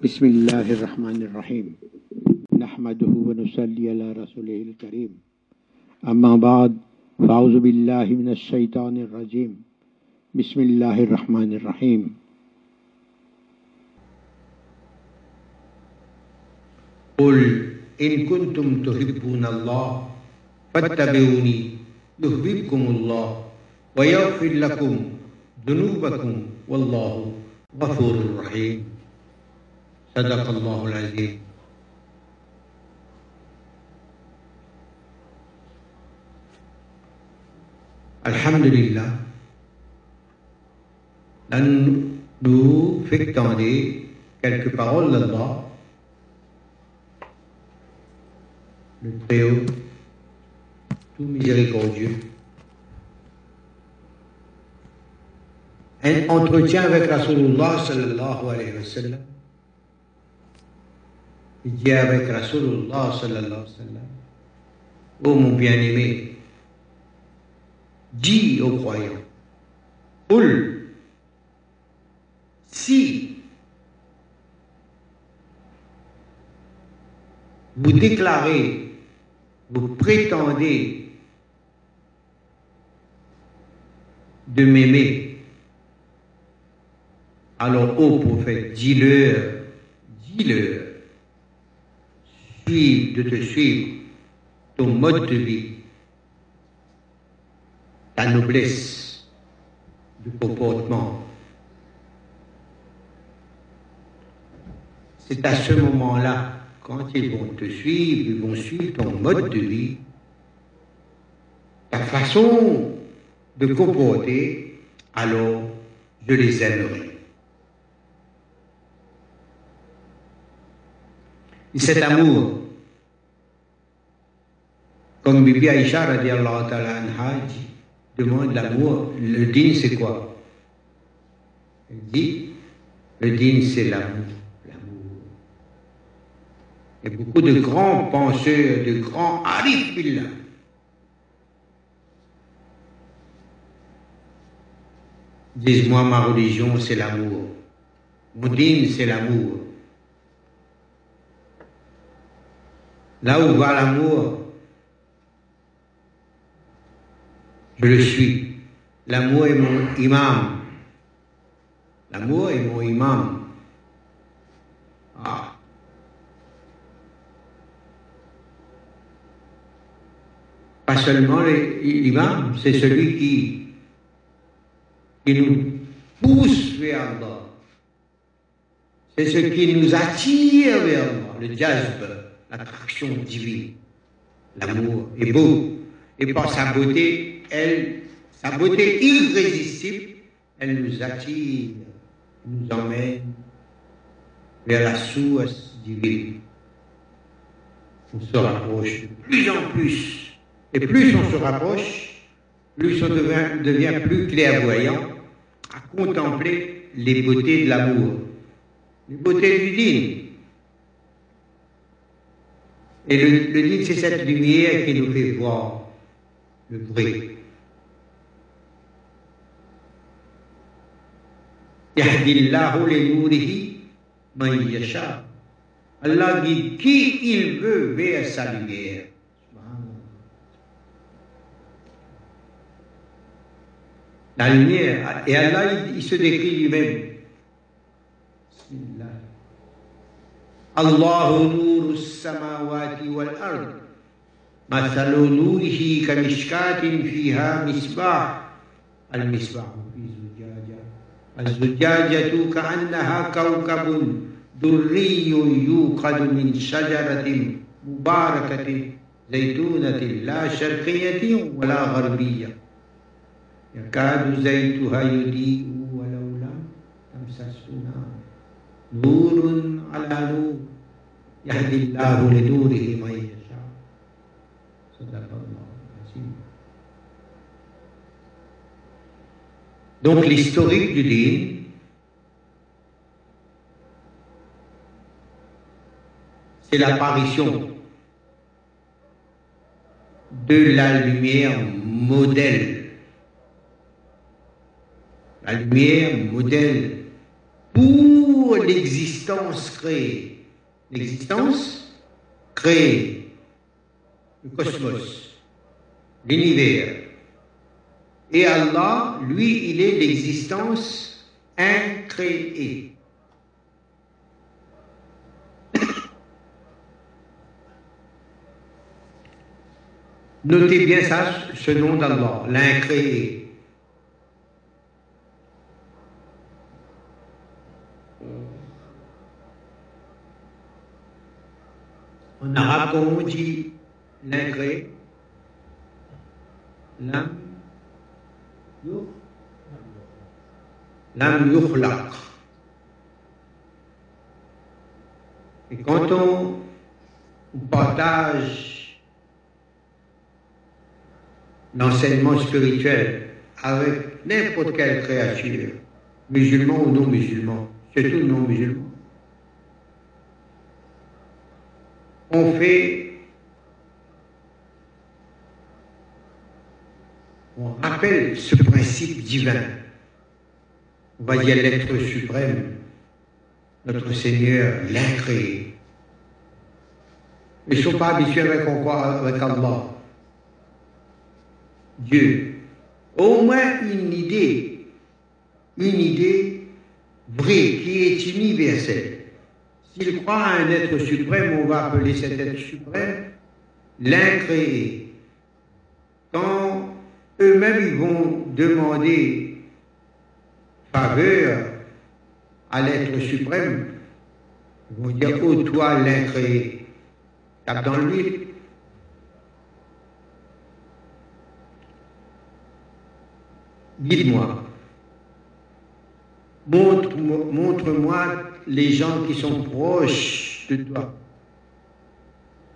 بسم الله الرحمن الرحيم. نحمده ونصلي على رسوله الكريم. أما بعد فأعوذ بالله من الشيطان الرجيم. بسم الله الرحمن الرحيم. قل إن كنتم تحبون الله فاتبعوني يحببكم الله ويغفر لكم ذنوبكم والله غفور رحيم. صدق الله العظيم Alhamdulillah, là nous, nous fectender quelques paroles d'Allah, le Très-Haut, tout miséricordieux. Un entretien avec Rasulullah sallallahu alayhi wa sallam. Dit avec Rasulullah sallallahu sallam, Ô mon bien-aimé, dis aux croyants, si vous déclarez, vous prétendez de m'aimer, alors, ô prophète, dis-leur, dis-leur, suive, de te suivre ton mode de vie, ta noblesse de comportement. C'est à ce moment-là, quand ils vont te suivre, ils vont suivre ton mode de vie, ta façon de comporter, alors je les aimerai. Et cet amour, comme Bibi Aïcha radiallahu ta'ala demande l'amour, le din c'est quoi? Elle dit, le din c'est l'amour. Il y a beaucoup de grands penseurs, de grands arifs billah. Disent, moi ma religion c'est l'amour. Mon din c'est l'amour. Là où va l'amour, je le suis. L'amour est mon imam. L'amour est mon imam. Ah. Pas seulement l'imam, c'est celui qui, qui nous pousse vers Allah. C'est ce qui nous attire vers Allah, le jazb l'attraction divine. L'amour est beau. Et par sa beauté, elle, sa beauté irrésistible, elle nous attire, nous emmène vers la source divine. On se rapproche de plus en plus. Et plus on se rapproche, plus on devient, devient plus clairvoyant à contempler les beautés de l'amour, les beautés du digne. Et le, dit, c'est cette lumière qui nous fait voir le vrai. Yahdillahu li nourihi man yasha. Allah guide qui il veut vers sa lumière. La lumière, et Allah, il, il se décrit lui-même. الله نور السماوات والأرض مثل نوره كمشكاة فيها مصباح المصباح الزجاجة كأنها كوكب دري يوقد من شجرة مباركة زيتونة لا شرقية ولا غربية. يكاد زيتها يضيء ولو لم تمسسه نار نور على نور. يهدي الله لنوره Donc l'historique du din, c'est l'apparition de la lumière modèle. La lumière modèle pour pour l'existence créée. L'existence créée, le cosmos, l'univers. Et Allah, lui, il est l'existence incréée. Notez bien ça, ce nom d'Allah, l'incréé. En arabe, on dit l'incréé Lam Lam yukhlaq. Et quand on, on partage l'enseignement spirituel avec n'importe quelle créature, musulman ou non musulman, surtout non musulman, on fait, on rappelle ce principe divin. Dire l'être suprême, notre Seigneur, l'incréé. Ils ne sont pas habitués avec, avec Allah. Dieu. Au moins une idée, une idée vraie qui est universelle. S'il croit à un être suprême, on va appeler cet être suprême l'incréé. Quand eux-mêmes ils vont demander faveur à l'être suprême, ils vont dire Oh, toi l'incréé, tape dans l'huile. Dites-moi, montre-moi les gens qui sont proches de toi.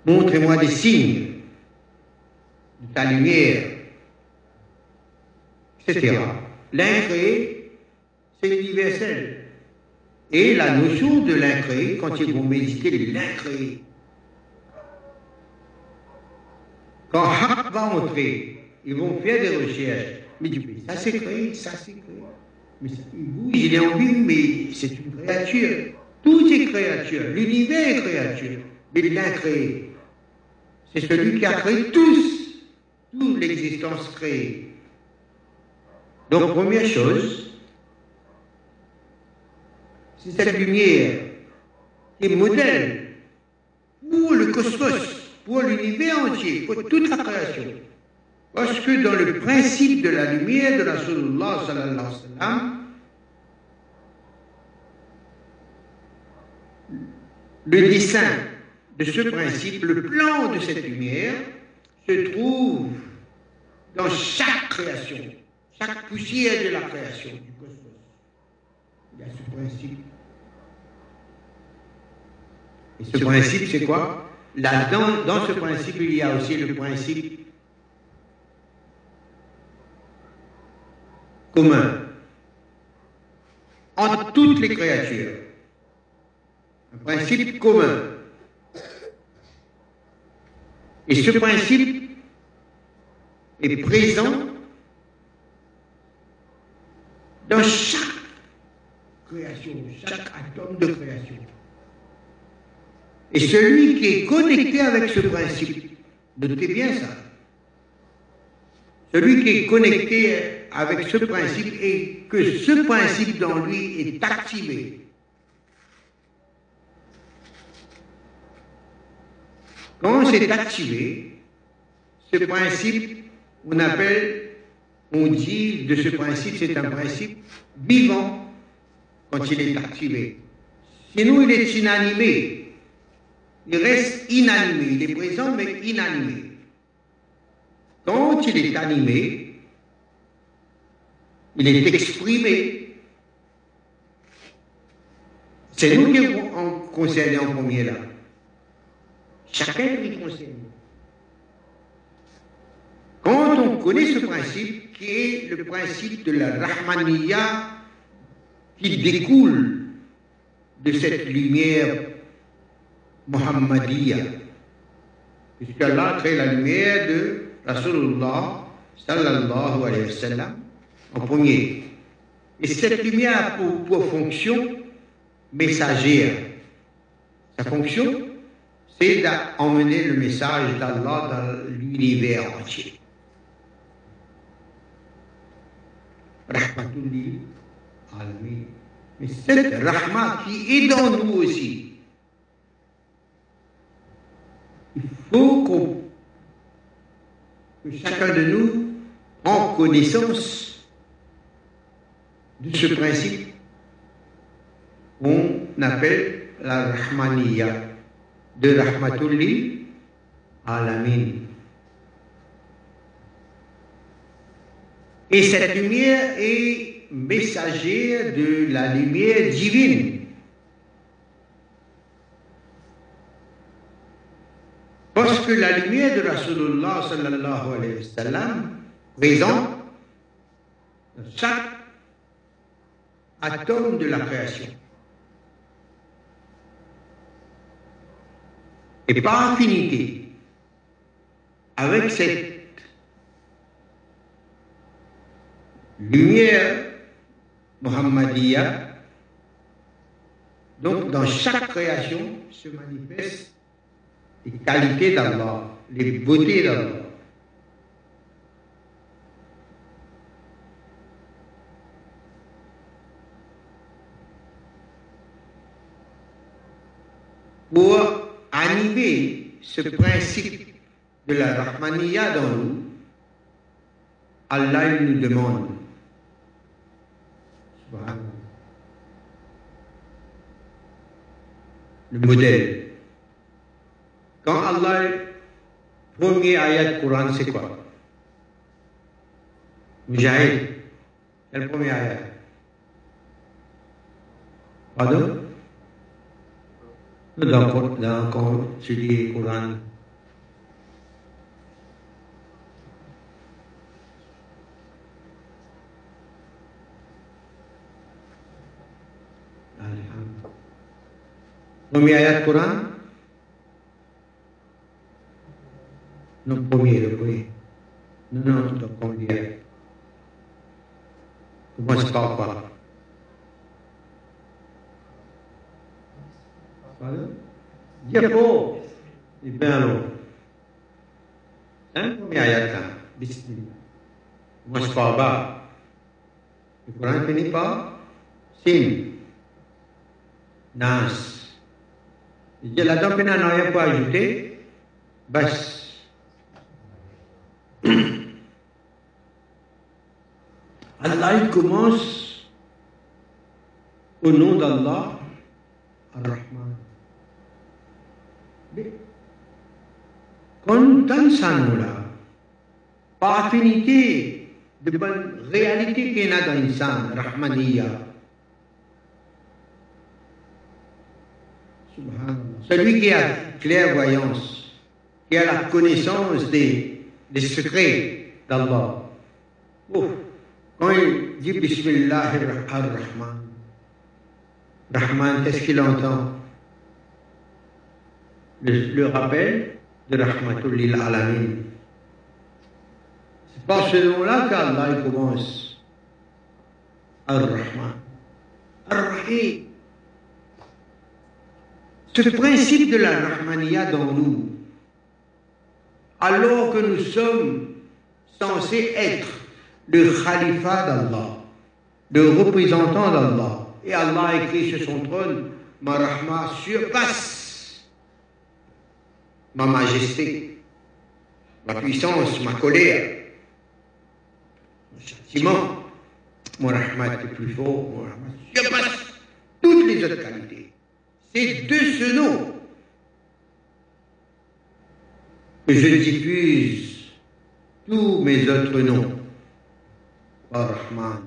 Montrez-moi des signes de ta lumière, L'incréé, c'est universel. Et la notion de l'incréé, quand ils vont méditer l'incréé, quand Hak va entrer, ils vont faire des recherches. Mais du coup, ça c'est créé, ça c'est créé. Mais il bouge, il est en vie, mais c'est une créature. Tout est créature. L'univers est créature. Mais l'incréé, c'est celui qui a créé tous, toute l'existence créée. Donc, première chose, c'est cette lumière qui est modèle pour le cosmos, pour l'univers entier, pour toute la création. Parce que dans le principe de la lumière de la sallallahu le dessin de ce principe, le plan de cette lumière, se trouve dans chaque création, chaque poussière de la création du cosmos. Il y a ce principe. Et ce principe, c'est quoi? Là, dans, dans ce principe, il y a aussi le principe commun entre toutes les créatures. Un principe commun. Et ce principe est présent dans chaque création, chaque atome de création. Et celui qui est connecté avec ce principe, notez bien ça, celui qui est connecté avec ce principe et que ce principe dans lui est activé. Quand c'est activé, ce principe, on appelle, on dit de ce principe, c'est un principe vivant quand il est activé. Sinon, il est inanimé. Il reste inanimé. Il est présent, mais inanimé. Quand il est animé, il est exprimé. C'est nous qui sommes concernés en premier là. Chacun est concerné. Quand on connaît ce principe, qui est le principe de la Rahmaniya, qui découle de cette lumière Muhammadiyya, puisqu'Allah crée la lumière de Rasulullah sallallahu alayhi wa sallam en premier. Et cette lumière a pour, pour fonction messagère. Sa fonction, c'est d'emmener le message d'Allah dans l'univers entier. Rahmatulli alamin. Mais cette rahma qui est dans nous aussi, il faut qu'on, que chacun de nous prenne connaissance de ce principe qu'on appelle la rahmaniya de rahmatulli alamin. Et cette lumière est messagère de la lumière divine. Parce que la lumière de Rasulullah sallallahu présente chaque atome de la création. Et par affinité avec cette lumière Muhammadiyya, donc dans chaque création se manifestent les qualités d'Allah, les beautés d'Allah. Pour animer ce principe de la Rahmaniya dans nous, Allah nous demande le modèle. Quand Allah, premier ayat Coran, c'est quoi Mujahid. C'est le premier ayat. Pardon dans, dans, quand tu lis Coran, Premier ayat Quran Non, premier, le premier. Non, non, donc on dit Commence par quoi Diapo Et bien alors Hein Premier ayat là Bismillah Commence par bas Le Coran finit par Sin Nas là-dedans, il n'y a rien pour ajouter. Bas. Allah, il commence au nom d'Allah, Ar-Rahman. Quand ça là, par affinité de bonne réalité qu'il y a dans l'insan, Rahmaniya, Celui qui a clairvoyance, qui a la connaissance des, secrets d'Allah. Quand il dit Bismillah ar-Rahman, Rahman, qu'est-ce qu'il entend? Le, rappel de Rahmatul Alamin. C'est par ce nom-là qu'Allah commence. Ar-Rahman. Ar-Rahim. Ce principe de la Rahmaniya dans nous, alors que nous sommes censés être le khalifa d'Allah, le représentant d'Allah, et Allah a écrit sur son trône, ma rahma surpasse ma majesté, ma puissance, ma colère, mon châtiment, mon rahmat est plus fort, mon rahmat surpasse toutes les autres qualités. C'est de ce nom que je diffuse tous mes autres noms. Rahman.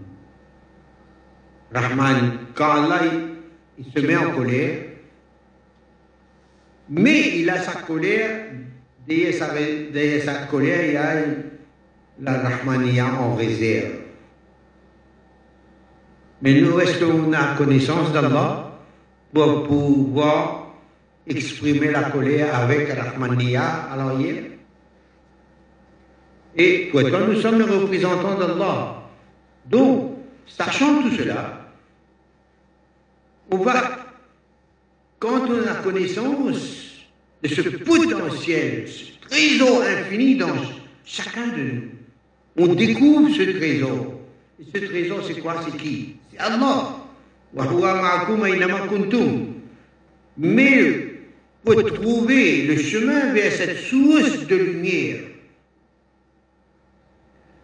Rahman, quand Allah il se met en colère, mais il a sa colère, derrière sa, colère, il a la Rahmania en réserve. Mais nous restons à connaissance d'Allah pour pouvoir exprimer la colère avec Rahmaniya à l'arrière. Et pourtant, nous sommes les représentants d'Allah. Donc, sachant tout cela, on va quand on a connaissance de ce potentiel, ce trésor infini dans chacun de nous, on découvre ce trésor. Et ce trésor, c'est quoi? C'est qui? C'est Allah. Mais pour trouver le chemin vers cette source de lumière,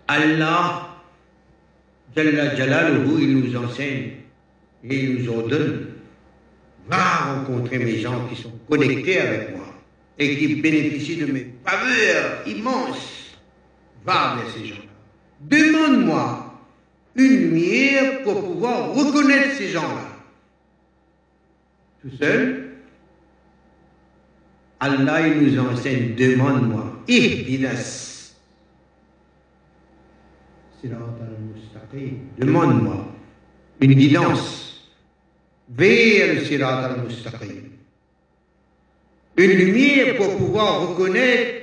Allah, Jalla Jalaluhu, il nous enseigne et il nous ordonne va rencontrer mes gens qui sont connectés avec moi et qui bénéficient de mes faveurs immenses. Va vers ces gens-là. Demande-moi une lumière pour pouvoir reconnaître ces gens-là. Tout seul, Allah nous enseigne, demande-moi, ihdinas. Demande-moi une guidance vers le sirat al-mustaqim. Une lumière pour pouvoir reconnaître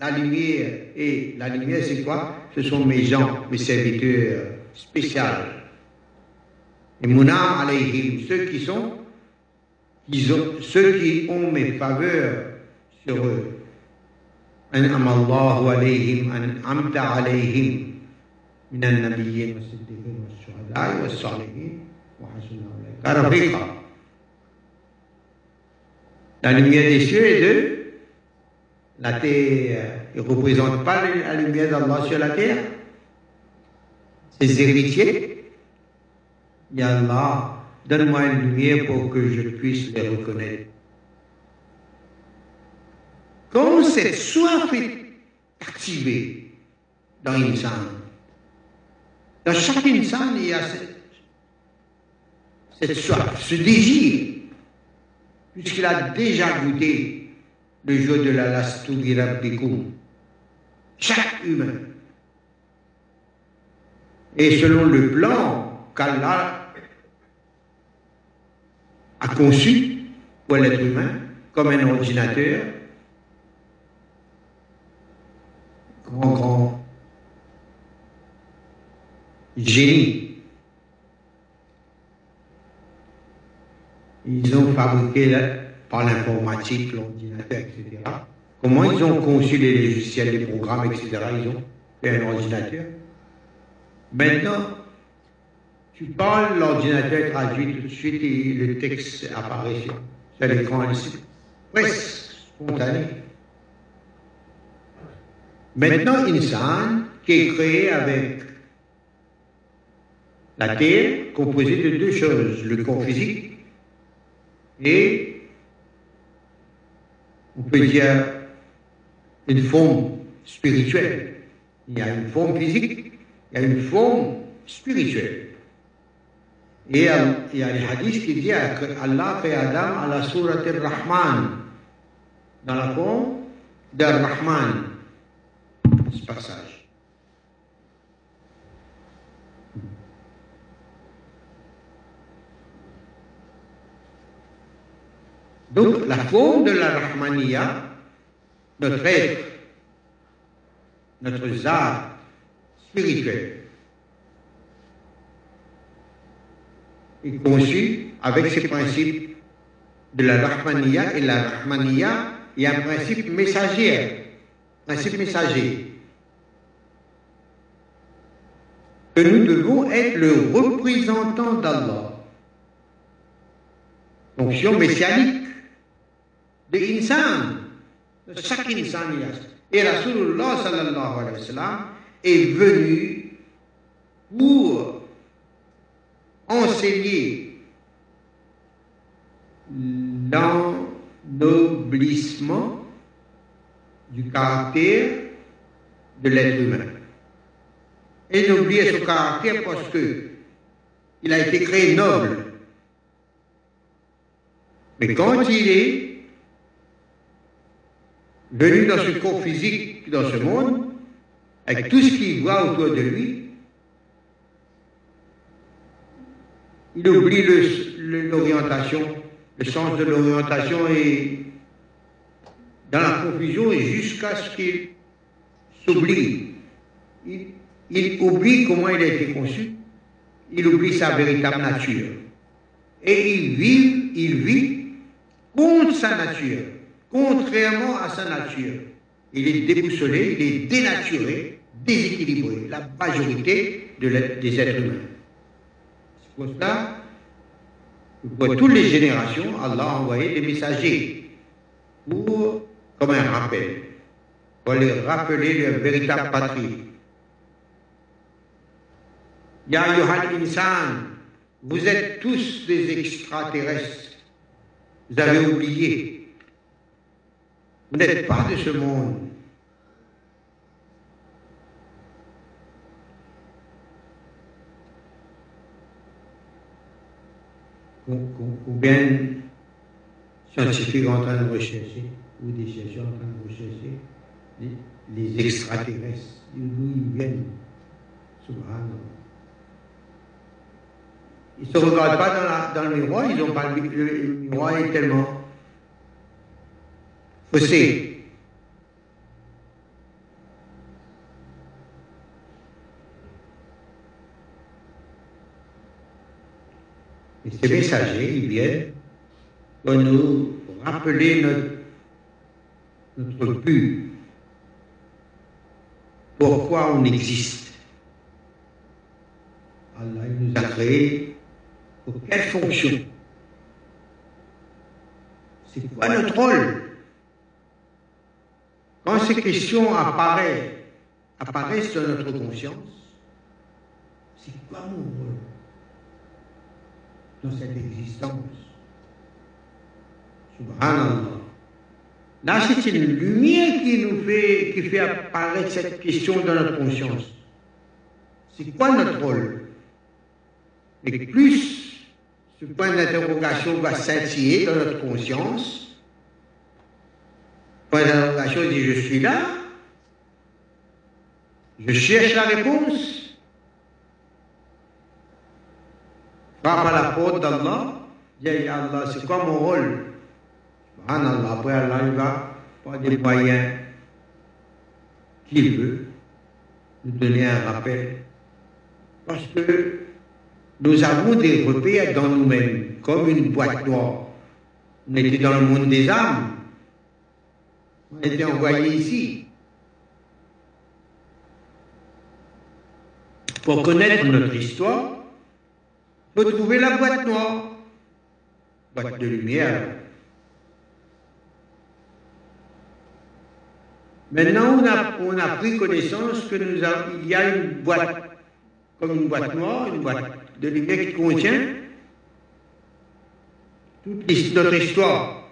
la lumière. Et la lumière, c'est quoi? Ce sont mes gens, mes serviteurs spéciaux. Et Mouna alayhim, ceux qui sont, qui ont, ceux qui ont mes faveurs sur eux. أنعم الله عليهم أنعمت عليهم من النبيين والصديقين والشهداء والصالحين وحسن أولئك رفيقا La lumière des cieux et de la terre. Il ne représente pas la lumière d'Allah sur la terre. Héritiers. Et Allah, donne-moi une lumière pour que je puisse les reconnaître. Quand cette soif est activée dans l'insan, dans chaque insan, il y a cette, soif, ce désir, puisqu'il a déjà goûté le jour de la lastouri rabbikum. Chaque humain. Et selon le plan qu'Allah a conçu pour l'être humain, comme un ordinateur, grand, grand génie. Ils ont fabriqué par l'informatique, l'ordinateur, etc. Comment ils ont conçu les logiciels, les programmes, etc. Ils ont fait un ordinateur. Maintenant, tu parles, l'ordinateur traduit tout de suite et le texte apparaît sur, l'écran ici. Presque spontané. Maintenant, Insan, qui est créé avec la Terre, composée de deux choses, le corps physique et, on peut dire, une forme spirituelle. Il y a une forme physique, il y a une forme spirituelle. Et il y a les hadiths qui disent qu'Allah fait Adam à la sourate al-Rahman, dans la forme d'Al-Rahman ce passage. Donc, la forme de la Rahmaniya, notre être, notre zad spirituel, est conçu avec ces principes de la Rahmaniya. Et la Rahmaniya, a un principe messager, principe messager. que nous devons être le représentant d'Allah. Fonction messianique de insan, de chaque insan. Et Rasulullah sallallahu alayhi wa sallam est venu pour enseigner l'ennoblissement du caractère de l'être humain et d'oublier son caractère parce que il a été créé noble. Mais quand il est venu dans ce corps physique, dans ce monde, avec tout ce qu'il voit autour de lui, il oublie l'orientation, le, sens de l'orientation et dans la confusion jusqu'à ce qu'il s'oublie il oublie comment il a été conçu, il oublie sa véritable nature. Et il vit, il vit contre sa nature, contrairement à sa nature. Il est déboussolé, il est dénaturé, déséquilibré, la majorité de des êtres humains. C'est pour cela pour toutes les générations, Allah a envoyé des messagers pour, comme un rappel, pour les rappeler leur véritable patrie. Ya Yohan Insan, vous êtes tous des extraterrestres. Vous avez oublié. Vous n'êtes pas de ce monde. Combien de scientifiques en train de rechercher, ou des chercheurs en train de rechercher, les, extraterrestres, d'où ils viennent, Ils ne se regardent pas dans, le miroir, ils ont pas le, le miroir est tellement Et ces messagers, ils viennent pour nous rappeler notre, notre but. Pourquoi on existe? Allah nous a créés pour quelle fonction? C'est quoi notre rôle? Quand ces questions apparaissent, apparaissent dans notre conscience, c'est quoi mon rôle dans cette existence? Là, c'est une lumière qui nous fait, qui fait apparaître cette question dans notre conscience. C'est quoi notre rôle? Et plus ce point d'interrogation va scintiller dans notre conscience, dit je suis là, je cherche la réponse, Frappe à la porte d'Allah, dit Allah, c'est quoi mon rôle Allah, après Allah, il va par des moyens veut nous donner un rappel. Parce que nous avons des repères dans nous-mêmes, comme une boîte noire. On était dans le monde des âmes. On était envoyé ici. Pour connaître notre histoire, faut trouver la boîte noire, boîte de lumière. Maintenant, on a, a pris connaissance que nous il y a une boîte, comme une boîte noire, une boîte de lumière qui contient toute notre histoire.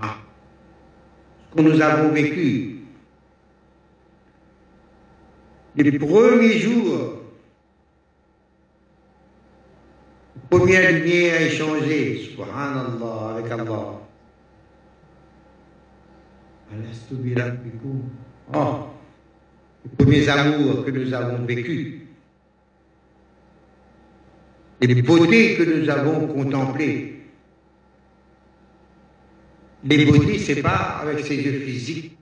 Ah, ce que nous avons vécu. Les premiers jours Première lumière échangée, subhanallah, avec Allah. Oh, les premiers amours que nous avons vécus, les beautés que nous avons contemplées. Les beautés, c'est pas avec ses yeux physiques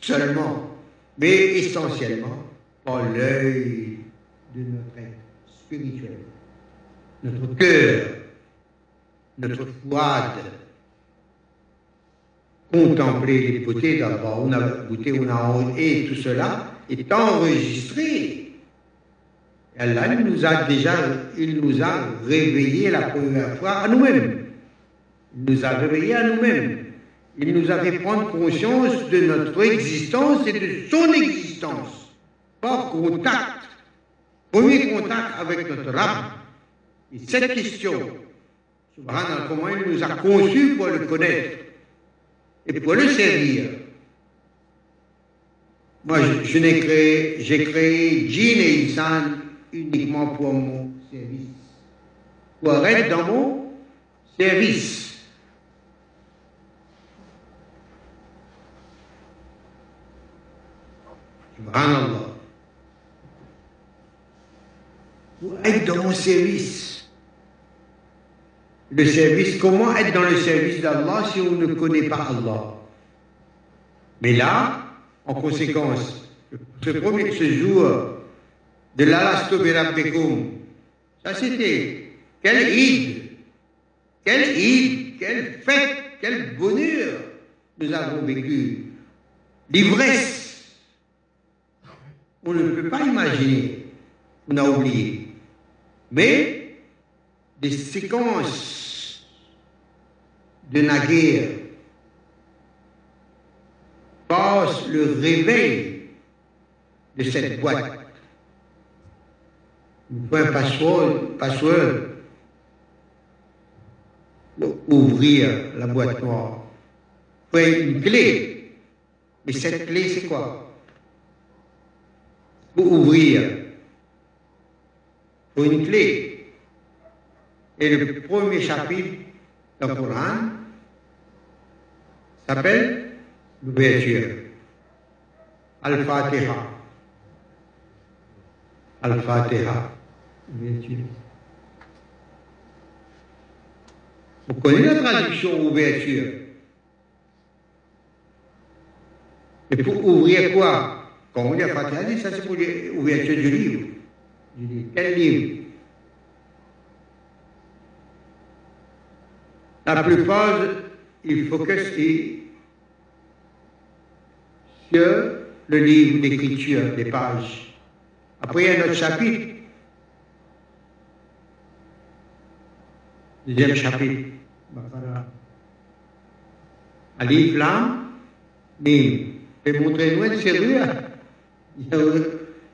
seulement, mais essentiellement par l'œil de notre être spirituel notre cœur, notre foi, contempler les beautés d'abord, on a goûté, on a et tout cela est enregistré. Allah nous a déjà, il nous a réveillés la première fois à nous-mêmes. Il nous a réveillés à nous-mêmes. Il nous a fait prendre conscience de notre existence et de son existence. Par contact. Premier contact avec notre âme et cette question, comment il nous a conçus pour le connaître et pour le servir? Moi, je, n'ai créé, j'ai créé Jin et Insan uniquement pour mon service. Pour être dans mon service. Subhanallah. Pour être dans mon service le service, comment être dans le service d'Allah si on ne connaît pas Allah? Mais là, en conséquence, ce premier ce jour de l'Alasto ça c'était quel Eid quelle Eid, quelle fête, quel bonheur nous avons vécu. L'ivresse, on ne peut pas imaginer, on a oublié. Mais des séquences de naguère passent le réveil de cette boîte. Un password pour ouvrir la boîte noire. Faut une clé. Mais cette clé, c'est quoi? Pour ouvrir, faut une clé. Et le premier chapitre du Coran s'appelle l'ouverture. Al-Fatiha. Al-Fatiha. Ouverture. Vous connaissez la traduction ouverture Et pour ouvrir quoi? Quand on dit Fatiha, ça c'est pour l'ouverture du livre. Je dis, quel livre La plupart, il focus sur le livre d'écriture, des pages. Après, il y a un autre chapitre. Deuxième chapitre. Alif, Lam, Mim. Et montrez-nous une sérieux.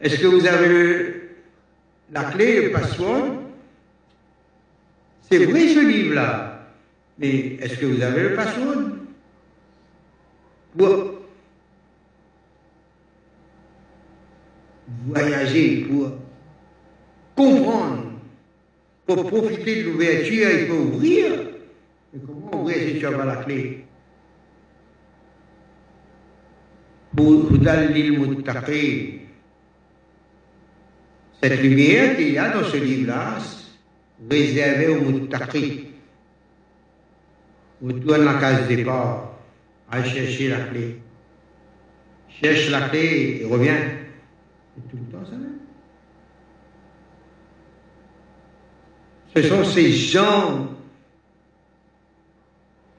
Est-ce que vous avez la clé, le password? C'est vrai ce livre-là. Mais est-ce que vous avez le password? Pour voyager, pour comprendre, pour profiter de l'ouverture, il faut ouvrir. Mais comment ouvrir si tu n'as pas la clé? Cette lumière qu'il y a dans ce livre-là, réservée aux muttaqi. Vous tournez la case départ, à chercher la clé. Cherche la clé et reviens. Et tout le temps, ça Ce sont ces gens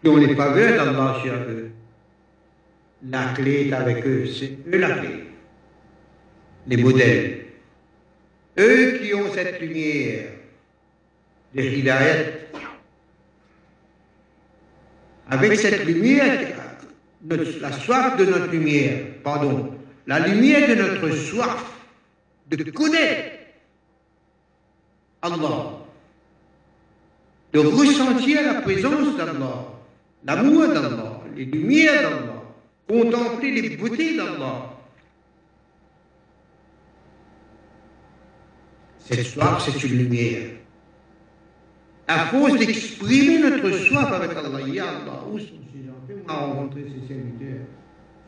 qui ont les faveurs d'Allah chez eux. La clé est avec eux, c'est eux la clé. Les modèles. Eux qui ont cette lumière de Hidayat. Avec cette lumière, la soif de notre lumière, pardon, la lumière de notre soif de connaître Allah, de ressentir la présence d'Allah, l'amour d'Allah, les lumières d'Allah, contempler les beautés d'Allah. Cette soif, c'est une lumière. À force d'exprimer notre soif avec Allah, Ya Allah, où sont ces gens? On a rencontré ces serviteurs.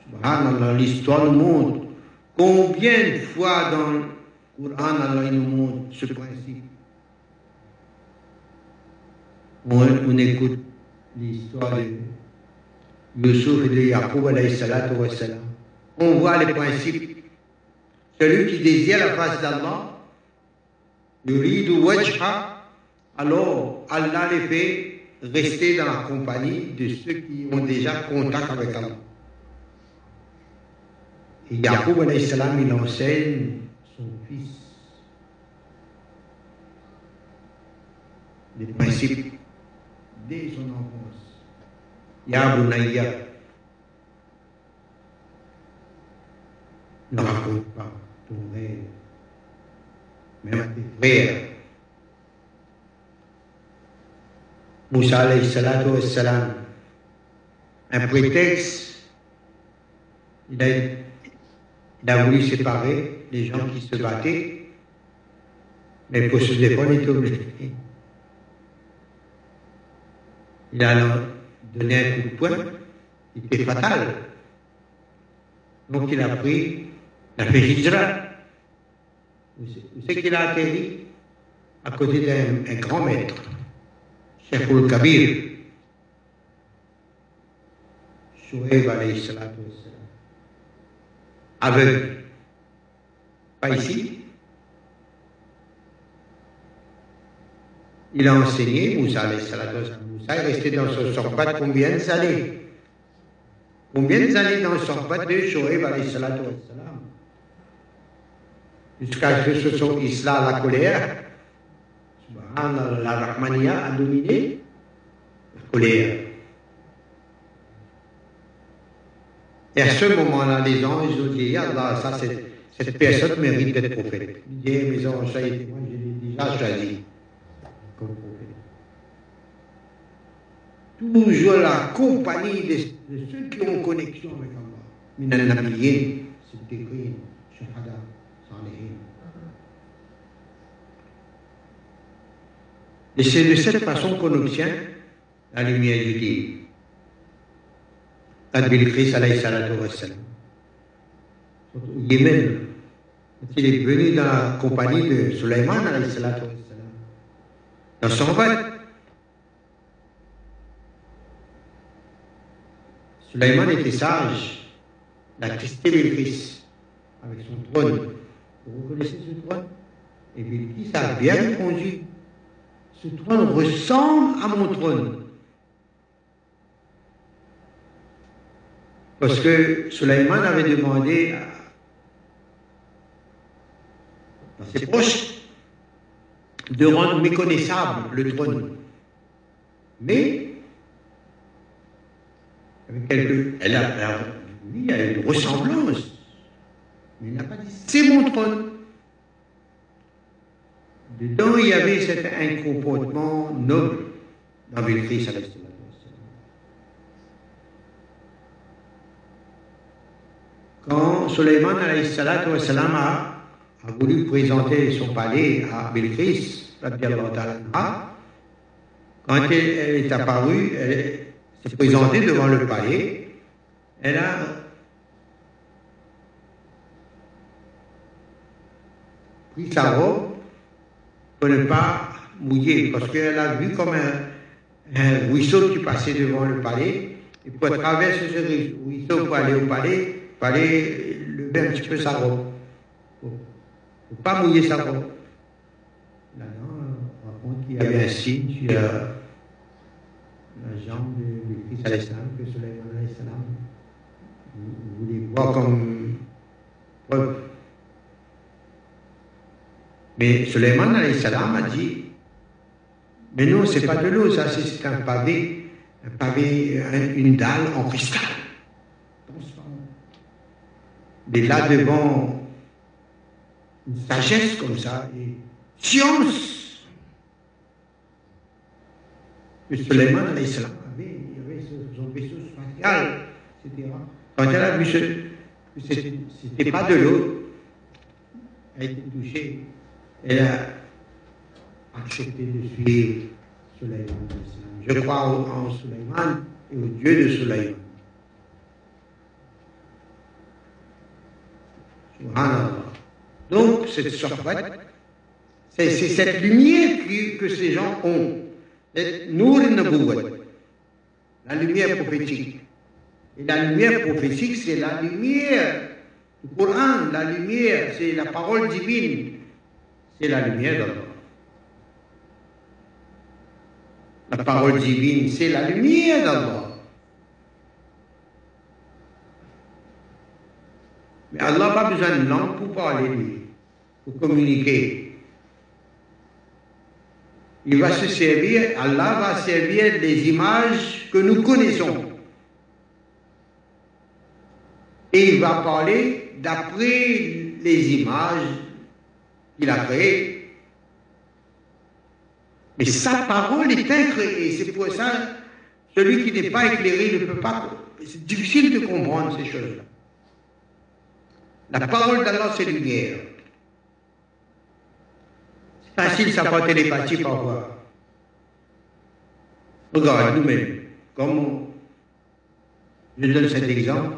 Subhanallah, l'histoire nous montre combien de fois dans le Coran, Allah nous montre ce principe. On, on écoute l'histoire de Yusuf et de Yaqub On voit les principes. Celui qui désire la face d'Allah, alors Allah les fait rester dans la compagnie de ceux qui ont déjà contact avec Allah. Et Yaqub il enseigne son fils les principes dès son enfance. Ya Bunayya. Ne raconte pas ton rêve, même à tes frères. Moussa alayhi salatu wa salam, un prétexte, il a, il a voulu séparer les gens qui se battaient, mais pour se défendre, il était obligé. Il a donné un coup de poing, il était fatal. Donc il a pris, il a fait hijra. C'est qu'il a atterri À côté d'un grand maître, Cheikh Kabir, Shouaib alayhi salatu Aveugle. Pas ici. Il a enseigné, Moussa, Moussa est resté dans son sorbat combien d'années Combien d'années dans son sorbat de Shoaib Jusqu'à ce que son islam, la colère, la Rahmania a dominé la colère. Et à ce moment-là, les gens, ils ont dit, Allah, ça, cette personne mérite d'être prophète. Dit, eh, mes anges, ça moi, je l'ai déjà choisi comme prophète. Toujours la compagnie de, ceux qui ont connexion avec Allah. Salihin. Et c'est de cette façon qu'on obtient la lumière du livre. Al-Bilqis alayhi salatu wassalam. Au Yémen, il est venu dans la compagnie de Sulaiman alayhi salatu wassalam. Dans son Sulaiman était sage, il a testé Bilqis avec son trône. Vous reconnaissez ce trône? Et Bilqis a bien répondu. Ce trône ressemble à mon trône. Parce que Suleiman avait demandé à, ses proches de rendre méconnaissable le trône. Mais, elle, a, oui, a une ressemblance. Mais il n'a pas dit c'est mon trône. Dedans, il y avait cet, un comportement noble dans Belkis Quand Suleiman a, a voulu présenter son palais à Belkis, quand elle, est apparue, elle s'est présentée devant le palais, elle a pris sa robe pour ne pas mouiller, parce qu'elle a vu comme un, ruisseau qui passait devant le palais, et pour traverser ce ruisseau pour aller au palais, il fallait lever un petit peu sa robe, pour ne pas mouiller sa robe. Là, on raconte qu'il y avait un signe sur la, jambe du Christ salam que Suleiman salam voulait voir comme preuve. Mais Suleiman salam a dit, mais non, c'est pas de l'eau, ça c'est un pavé, un pavé, une dalle en cristal. Mais là devant une sagesse comme ça, et science, que Suleiman il avait son vaisseau spatial, etc. Quand elle a vu que c'était pas de l'eau, elle a été touchée elle a accepté de suivre Suleiman. Je crois en Suleiman et au Dieu de Suleiman. Donc, cette c'est cette lumière que, ces gens ont. Nour la lumière prophétique. Et la lumière prophétique, c'est la lumière du Coran, la lumière, c'est la parole divine c'est la lumière d'Allah. La parole divine, c'est la lumière d'Allah. Mais Allah n'a pas besoin de langue pour parler, pour communiquer. Il va se servir, Allah va servir des images que nous connaissons. Et il va parler d'après les images il a créé. Mais sa parole est incréée. C'est pour ça, celui qui n'est pas éclairé ne peut pas. C'est difficile de comprendre ces choses-là. La parole d'Allah, c'est lumière. Facile, ça pas télépathie parfois. Regarde, nous-mêmes, comme je donne cet exemple,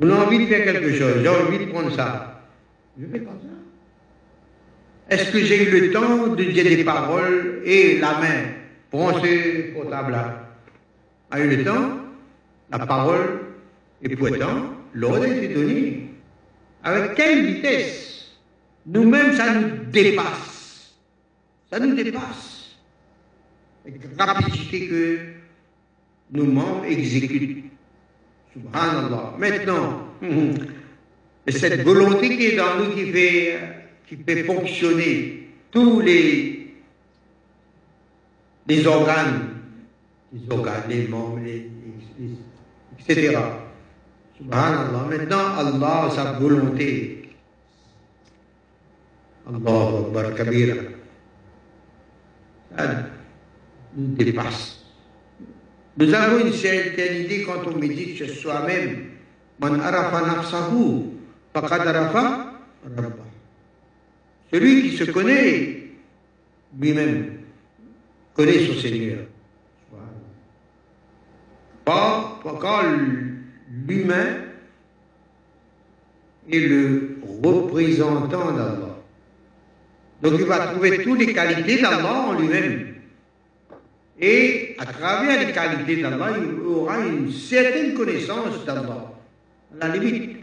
on a envie de faire quelque chose, j'ai envie de prendre ça. Je fais comme ça. Est-ce que j'ai eu le temps de dire des paroles et la main Prends ce portable-là. A eu le temps La parole et pourtant, l'ordre été donné. Avec quelle vitesse? Nous-mêmes, ça nous dépasse. Ça nous dépasse. Avec rapidité que nos membres exécutent. Subhanallah. Maintenant, cette volonté qui est dans nous qui fait, qui fait fonctionner tous les, les organes, les organes, les membres, les, etc. Subhanallah. Maintenant, Allah, sa volonté. Allah Akbar Kabira. Ça dépasse. Nous avons une certaine idée quand on médite sur soi-même. Man arafa nafsahu, arafa rabba. Celui qui se connaît lui-même connaît son Seigneur. Pas, quand l'humain est le représentant d'Allah. Donc il va trouver toutes les qualités d'Allah en lui-même. Et à travers les qualités d'Allah, il aura une certaine connaissance d'Allah, la limite.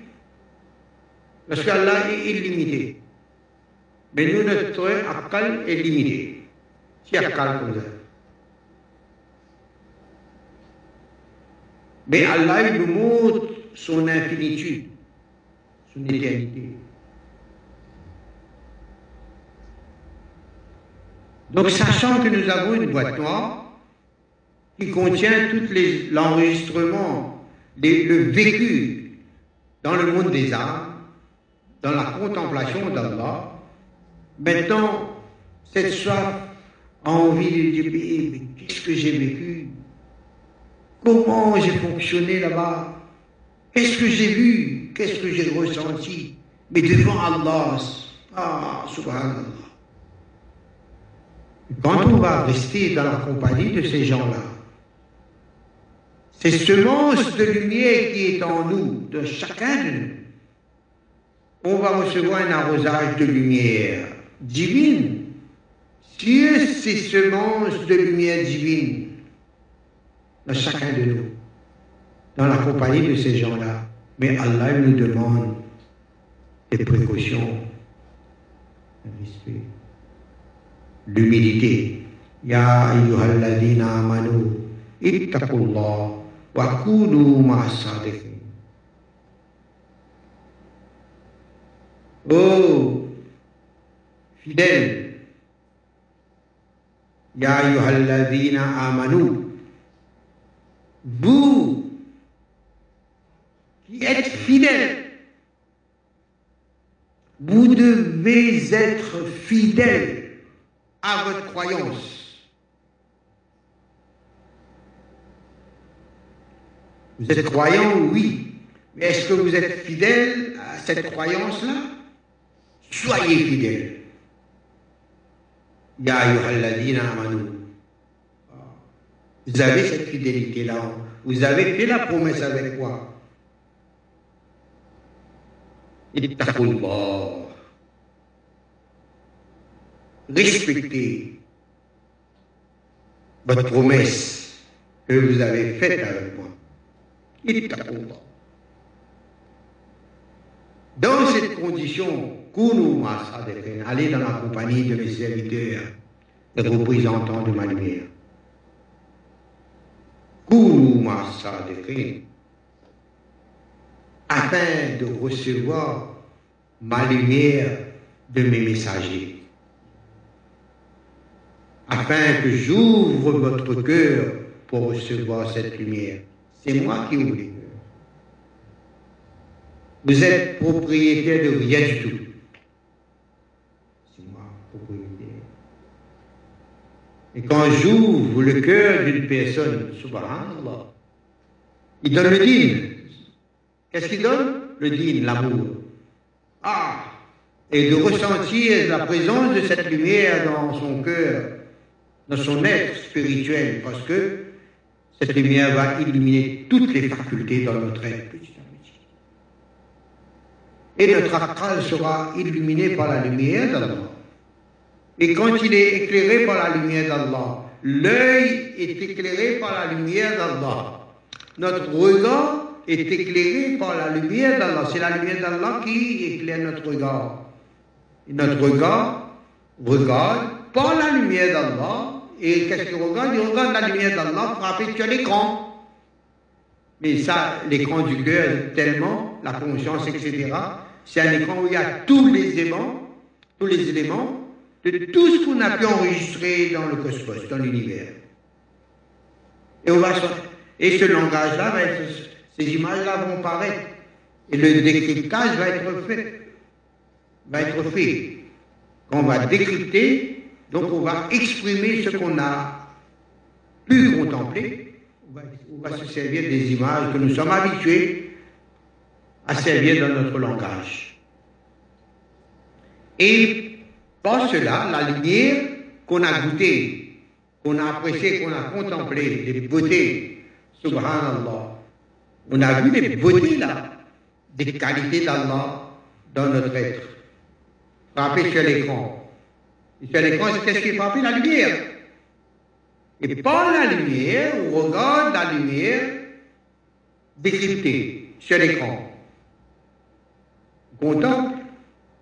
Parce qu'Allah est illimité. Mais nous, notre akal est limité. C'est akal comme ça. Mais Allah, il nous montre son infinitude, son éternité. Donc, sachant que nous avons une boîte noire, qui contient tout l'enregistrement, le vécu dans le monde des âmes, dans la contemplation d'Allah. Maintenant, cette soif a envie de dire, mais qu'est-ce que j'ai vécu? Comment j'ai fonctionné là-bas? Qu'est-ce que j'ai vu? Qu'est-ce que j'ai ressenti? Mais devant Allah, ah, subhanallah. Quand on va rester dans la compagnie de ces gens-là, ces semences de lumière qui est en nous, de chacun de nous, on va recevoir un arrosage de lumière divine. Sur ces semences de lumière divine, dans chacun de nous, dans la compagnie de ces gens-là. Mais Allah nous demande des précautions, d'humilité. Ya ayyuhalladina amanu ittaqullah wa kunu ma'as-sadiqin. Oh fidèle, Ya ayyuhalladina amanu vous qui êtes fidèles, vous devez être fidèles à votre croyance. Vous êtes croyant, oui. Mais est-ce que vous êtes fidèle à cette croyance-là? Soyez fidèle. Ya amanu. Vous avez cette fidélité-là. Vous avez fait la promesse avec quoi Respectez votre promesse que vous avez faite avec moi. Dans cette condition, allez dans la compagnie de mes serviteurs, les représentants de ma lumière. afin de recevoir ma lumière de mes messagers, afin que j'ouvre votre cœur pour recevoir cette lumière. C'est moi qui oublie. Vous êtes propriétaire de rien du tout. C'est moi, propriétaire. Et quand j'ouvre le cœur d'une personne, subhanallah, il donne le dîme. Qu'est-ce qu'il donne? Le dîme, l'amour. Ah Et de ressentir la présence de cette lumière dans son cœur, dans son être spirituel, parce que cette lumière va illuminer toutes les facultés dans notre être petit à petit. Et notre akal sera illuminé par la lumière d'Allah. Et quand il est éclairé par la lumière d'Allah, l'œil est éclairé par la lumière d'Allah. Notre regard est éclairé par la lumière d'Allah. C'est la lumière d'Allah qui éclaire notre regard. Notre regard regarde par la lumière d'Allah. Et qu'est-ce qu'il regarde Il regarde la lumière d'Allah frappée sur l'écran. Mais ça, l'écran du cœur, tellement, la conscience, etc., c'est un écran où il y a tous les éléments, tous les éléments de tout ce qu'on a pu enregistrer dans le cosmos, dans l'univers. Et, on va, et ce langage-là, ces images-là vont paraître. Et le décryptage va être fait. Va être fait. Quand on va décrypter, donc on va exprimer ce qu'on a pu contempler. On va, se servir des images que nous sommes habitués à servir dans notre langage. Et par cela, la lumière qu'on a goûtée, qu'on a appréciée, qu'on a contemplée, les beautés, subhanallah, on a vu les beautés là, des qualités d'Allah dans notre être. Frappé sur l'écran. Sur l'écran, c'est qu'est-ce frappé La lumière. Et par la lumière, on regarde la lumière décryptée sur l'écran. On contemple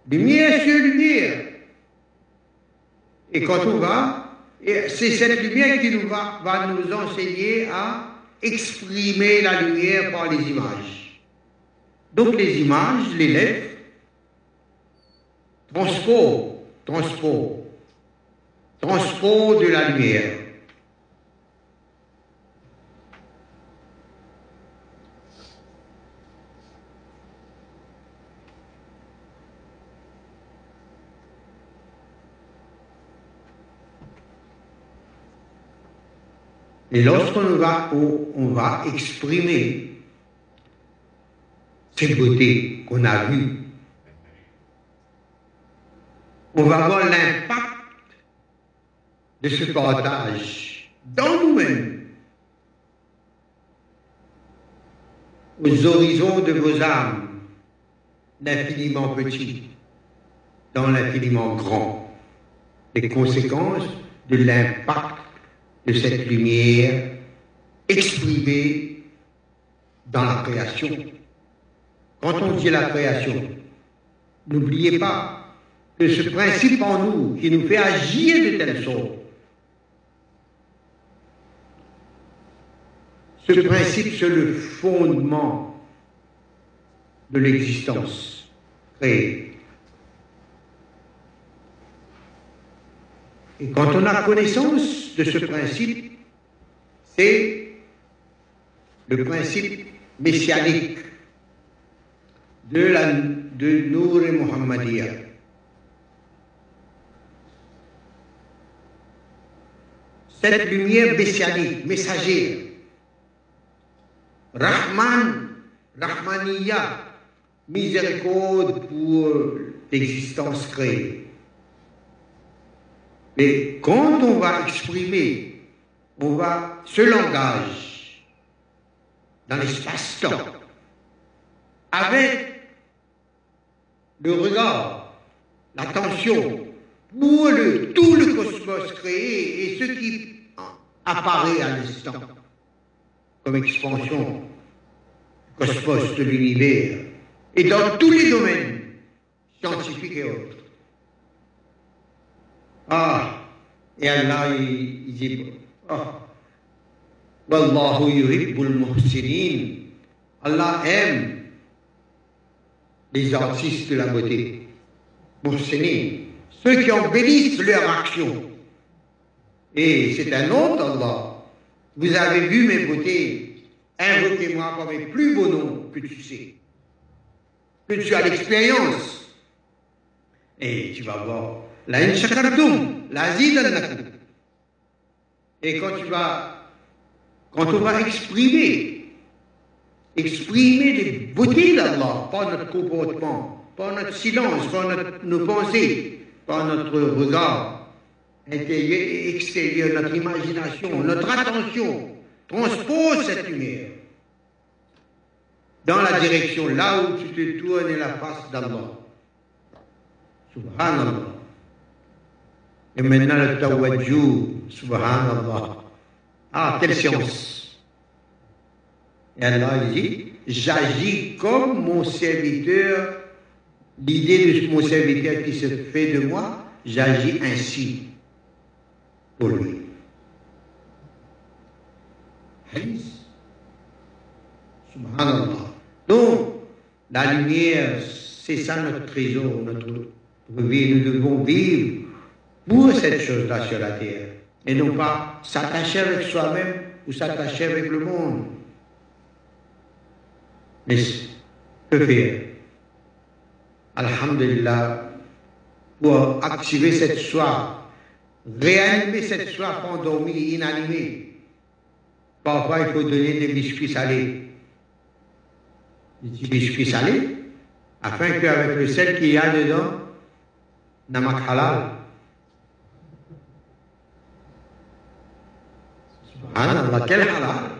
lumière sur lumière. Et quand on va, c'est cette lumière qui nous va, va nous enseigner à exprimer la lumière par les images. Donc les images, les lettres, transport, transport, transport de la lumière. Et lorsqu'on va, on va exprimer cette beauté qu'on a vue, on va voir l'impact de ce partage dans nous-mêmes, aux horizons de vos âmes, l'infiniment petit, dans l'infiniment grand, les conséquences de l'impact de cette lumière exprimée dans la création. Quand on dit la création, n'oubliez pas que ce principe en nous qui nous fait agir de telle sorte, ce principe, c'est le fondement de l'existence créée. Et quand on a connaissance de ce principe, c'est le principe messianique de, la, de Nour et Muhammadiyya. Cette lumière messianique, messagère, Rahman, Rahmaniya, miséricorde pour l'existence créée. Mais quand on va exprimer, on va ce langage dans l'espace-temps, avec le regard, l'attention pour le, tout le cosmos créé et ce qui apparaît à l'instant comme expansion du cosmos de l'univers et dans tous les domaines scientifiques et autres. Ah, et Allah, il, dit, ah. Allah aime les artistes de la beauté. Muhsinin. Ceux qui embellissent leur action. Et c'est un autre Allah. Vous avez vu mes beautés. Invoquez-moi par mes plus beaux noms que tu sais. Que tu as l'expérience. Et tu vas voir la shakartum, la Et quand tu vas, quand on va exprimer, exprimer les beautés d'Allah par notre comportement, par notre silence, par notre, nos pensées, par notre regard intérieur et extérieur, notre imagination, notre attention, transpose cette lumière dans la direction là où tu te tournes la face d'Allah. Subhanallah. Et maintenant le tawajju, subhanallah. Ah, quelle science. Et Allah dit, j'agis comme mon serviteur, l'idée de mon serviteur qui se fait de moi, j'agis ainsi. Lui. Donc, la lumière, c'est ça notre trésor, notre vie. Nous devons vivre pour cette chose-là sur la terre. Et non pas s'attacher avec soi-même ou s'attacher avec le monde. Mais que faire? Alhamdulillah, pour activer cette soif, réanimer cette soif endormie, inanimée. Parfois, il faut donner des biscuits salés. Des biscuits salés, afin qu'avec le sel qu'il y a dedans, namak halal. Subhanallah, quel halal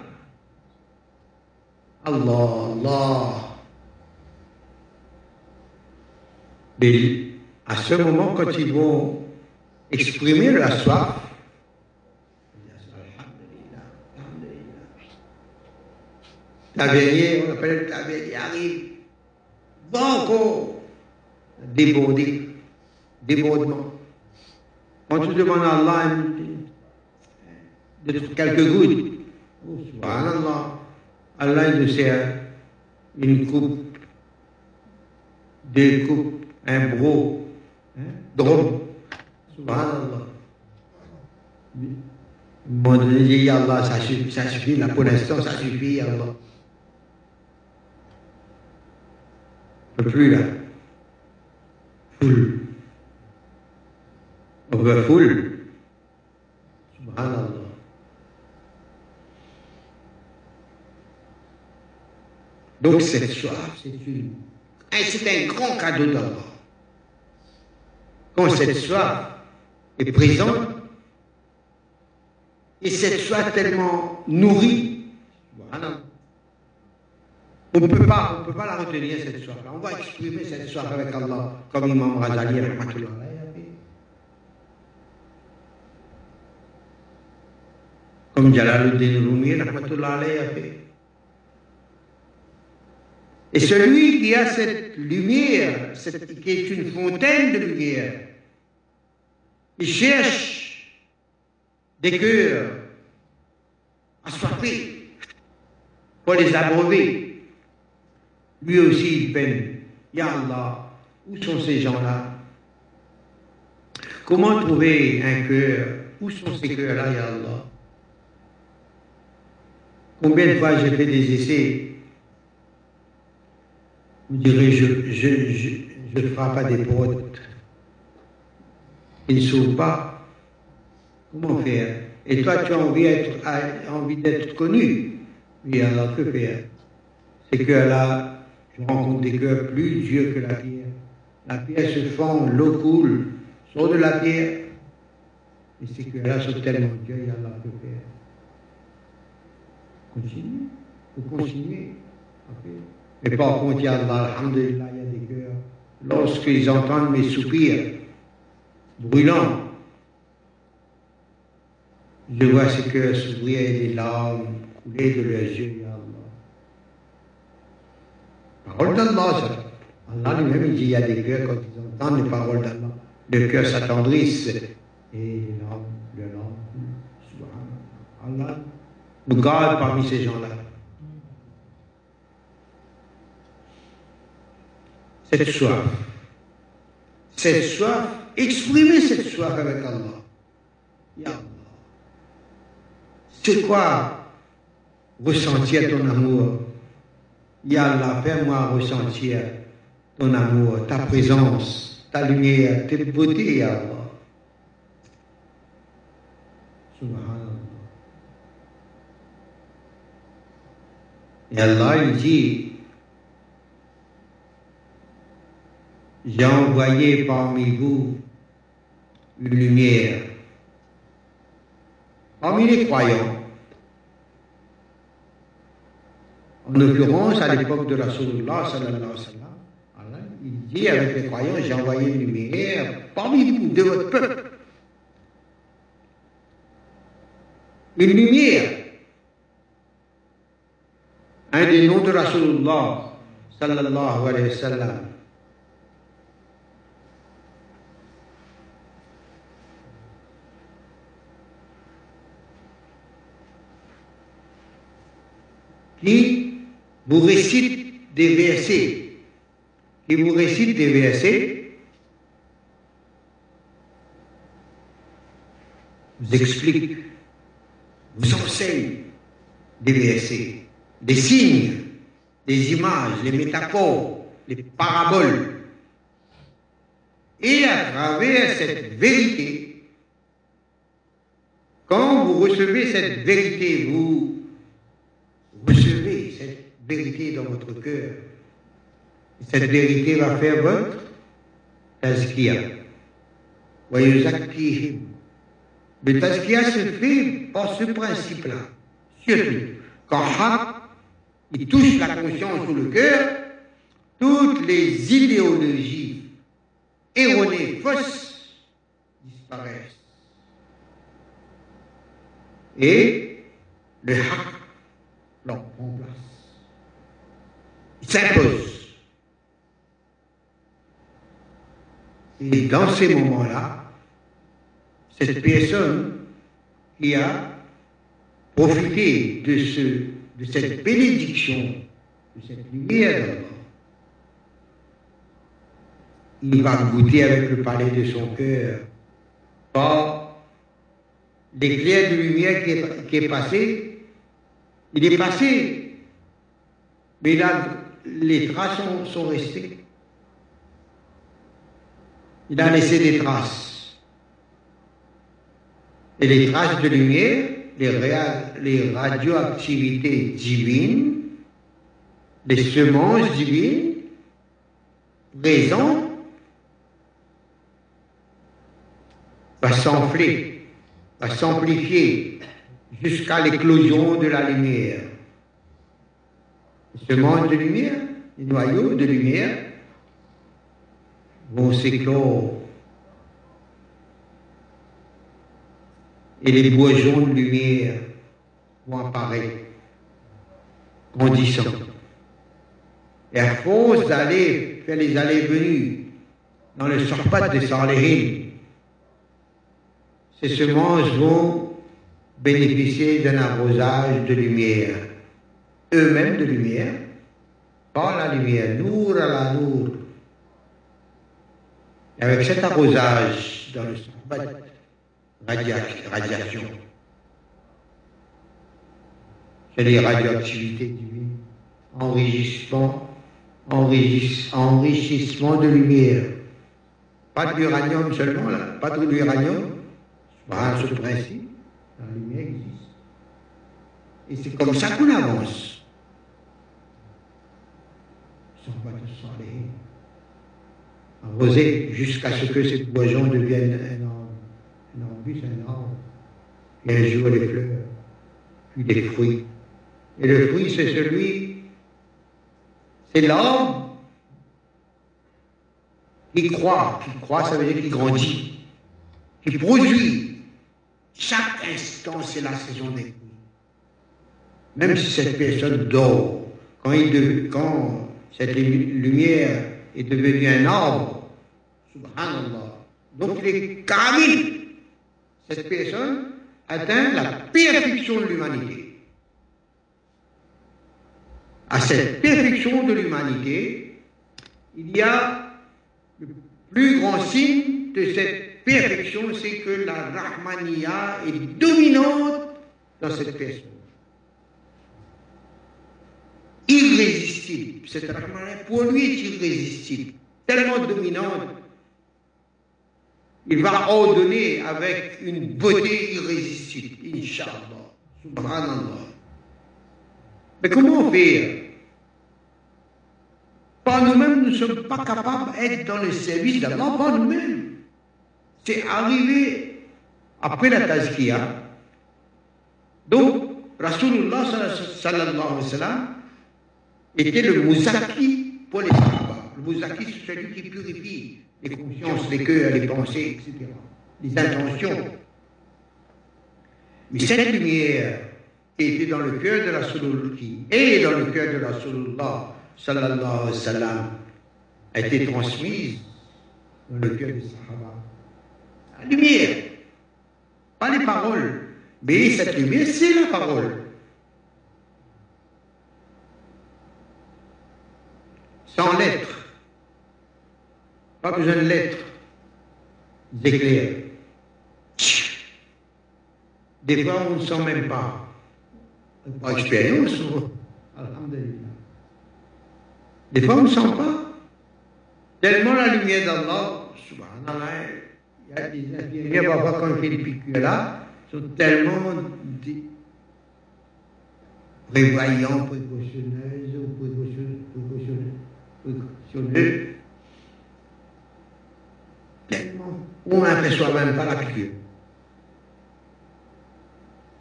Allah, Allah. Mais à ce moment, quand ils vont exprimer la soif, Tavernier, on appelle le tavernier, arrive. Banco, débordé, débordement. Quand tu demandes à Allah de quelques gouttes, oh, subhanallah, Allah nous sert une coupe, deux coupes, un bro, hein, drum. Subhanallah. Mon Dieu, Allah, ça suffit, ça suffit, là, pour l'instant, ça suffit, Allah. On peut plus, là. Full. On veut full. Subhanallah. Donc cette soif, c'est une... c'est un grand cadeau d'Allah. Quand cette soif est présente, et cette soif tellement nourrie, on ne peut pas, on peut pas la retenir cette soif-là. On va exprimer cette soif avec Allah, comme Imam Razali, comme Jalaluddin Rumi, a fait. Et celui qui a cette lumière, cette, qui est une fontaine de lumière, il cherche des cœurs assoiffés pour les abreuver. Lui aussi, il peine. Ya Allah, où sont ces gens-là? Comment trouver un cœur? Où sont ces cœurs-là, Ya Combien de fois j'ai fait des essais? Vous direz, je, je, je, je frappe à des portes. Ils ne s'ouvrent pas. Comment faire? Et toi, tu as envie, être, envie d'être connu. Oui, alors que faire? C'est que là, je rencontre des cœurs plus vieux que la pierre. La pierre se fond, l'eau coule, sort de la pierre. Et ces cœurs-là sont tellement vieux, alors que faire? Continue. Il faut continuer. Mais par contre, il y a, alhamdulillah, il y a des cœurs. Lorsqu'ils entendent mes soupirs brûlants, je vois ces cœurs s'ouvrir et des larmes couler de leurs yeux. Parole d'Allah. Allah lui-même, dit, il y a des cœurs, quand ils entendent les paroles d'Allah, le cœur s'attendrisse et les larmes, les larmes, Allah nous garde parmi ces gens-là. Cette soif, cette soif, exprimer cette soif avec Allah. Ya Allah. C'est quoi ressentir ton amour? Ya Allah, fais-moi ressentir ton amour, ta présence, ta lumière, tes beautés, Ya Allah. Subhanallah. Et Allah, il dit, j'ai envoyé parmi vous lumière. Parmi les croyants, en l'occurrence à l'époque de Rasulullah sallam, Allah, il dit avec les croyants, j'ai envoyé une lumière parmi vous, de votre peuple. Une lumière. Un des noms de Rasulullah sallallahu alayhi wa sallam. Qui vous récite des versets, qui vous récite des versets, vous explique, vous enseigne des versets, des signes, des images, les métaphores, les paraboles. Et à travers cette vérité, quand vous recevez cette vérité, vous recevez cette vérité dans votre cœur. Cette vérité va faire votre tazkia. Voyez, Le tazkia se fait par ce principe-là. Surtout, quand il touche la conscience ou le cœur, toutes les idéologies erronées, fausses, disparaissent. Et le haq leur prend place. Il s'impose. Et dans ces moments-là, cette personne qui a profité de, ce, de cette bénédiction, de cette lumière il va goûter avec le palais de son cœur par l'éclair de lumière qui est, qui est passé. Il est passé, mais les traces sont, sont restées. Il a laissé des traces. Et les traces de lumière, les, radioactivités divines, les semences divines présentes va s'enfler, va s'amplifier jusqu'à l'éclosion de la lumière. Ce monde de lumière, les noyaux de lumière vont s'éclore. Et les boisons de lumière vont apparaître, grandissant. Et à force d'aller faire les allées-venues dans le surpat de Sarlehin, ces semences vont bénéficier d'un arrosage de lumière, eux-mêmes de lumière, par la lumière, nour à la nour. Avec cet arrosage dans le radiation, c'est les radioactivités divines, enrichissement, enrichissement de lumière. Pas de l'uranium seulement, là, pas de l'uranium, ce principe, la lumière existe. Et c'est comme ça qu'on avance. Sans pas arroser jusqu'à ce que cette boisson devienne un arbre, un arbuste, un arbre, et un jour des fleurs, puis des fruits. Et le fruit, c'est celui, c'est l'arbre qui croit, qui croit, ça veut dire qu'il grandit, qui produit, chaque instant, c'est la saison des pluies. Même si cette personne dort, quand cette lumière est devenue un arbre, subhanallah, donc il est kamil. Cette personne atteint la perfection de l'humanité. À cette perfection de l'humanité, il y a le plus grand signe de cette perfection, c'est que la Rahmania est dominante dans cette personne. Irrésistible. Cette Rahmania, pour lui, est irrésistible. Tellement dominante. Il va ordonner avec une beauté irrésistible. Inch'Allah. Mais comment faire? Par nous-mêmes, nous ne sommes pas capables d'être dans le service d'Allah par nous-mêmes. C'est arrivé après la tazkiya. Donc, Rasulullah sallallahu alayhi wa sallam était le mouzaki pour les sahaba. Le mouzaki, c'est celui qui purifie les consciences, les cœurs, les pensées, etc. Les intentions. Mais cette lumière qui était dans le cœur de Rasulullah, est dans le cœur de Rasulullah sallallahu alayhi wa sallam, a été transmise dans le cœur des sahaba lumière. Pas les paroles. Mais cette lumière, c'est la parole. sans lettres. Pas besoin de lettres. Des éclairs. Des fois, on ne sent même pas. Par expérience, Des fois, on ne sent pas. Tellement la lumière d'Allah, subhanallah, il y a des infirmières, parfois, quand fait des piqûres là, sont tellement prévoyants, précautionneuses, précautionneux, tellement, on n'aperçoit même pas la piqûre.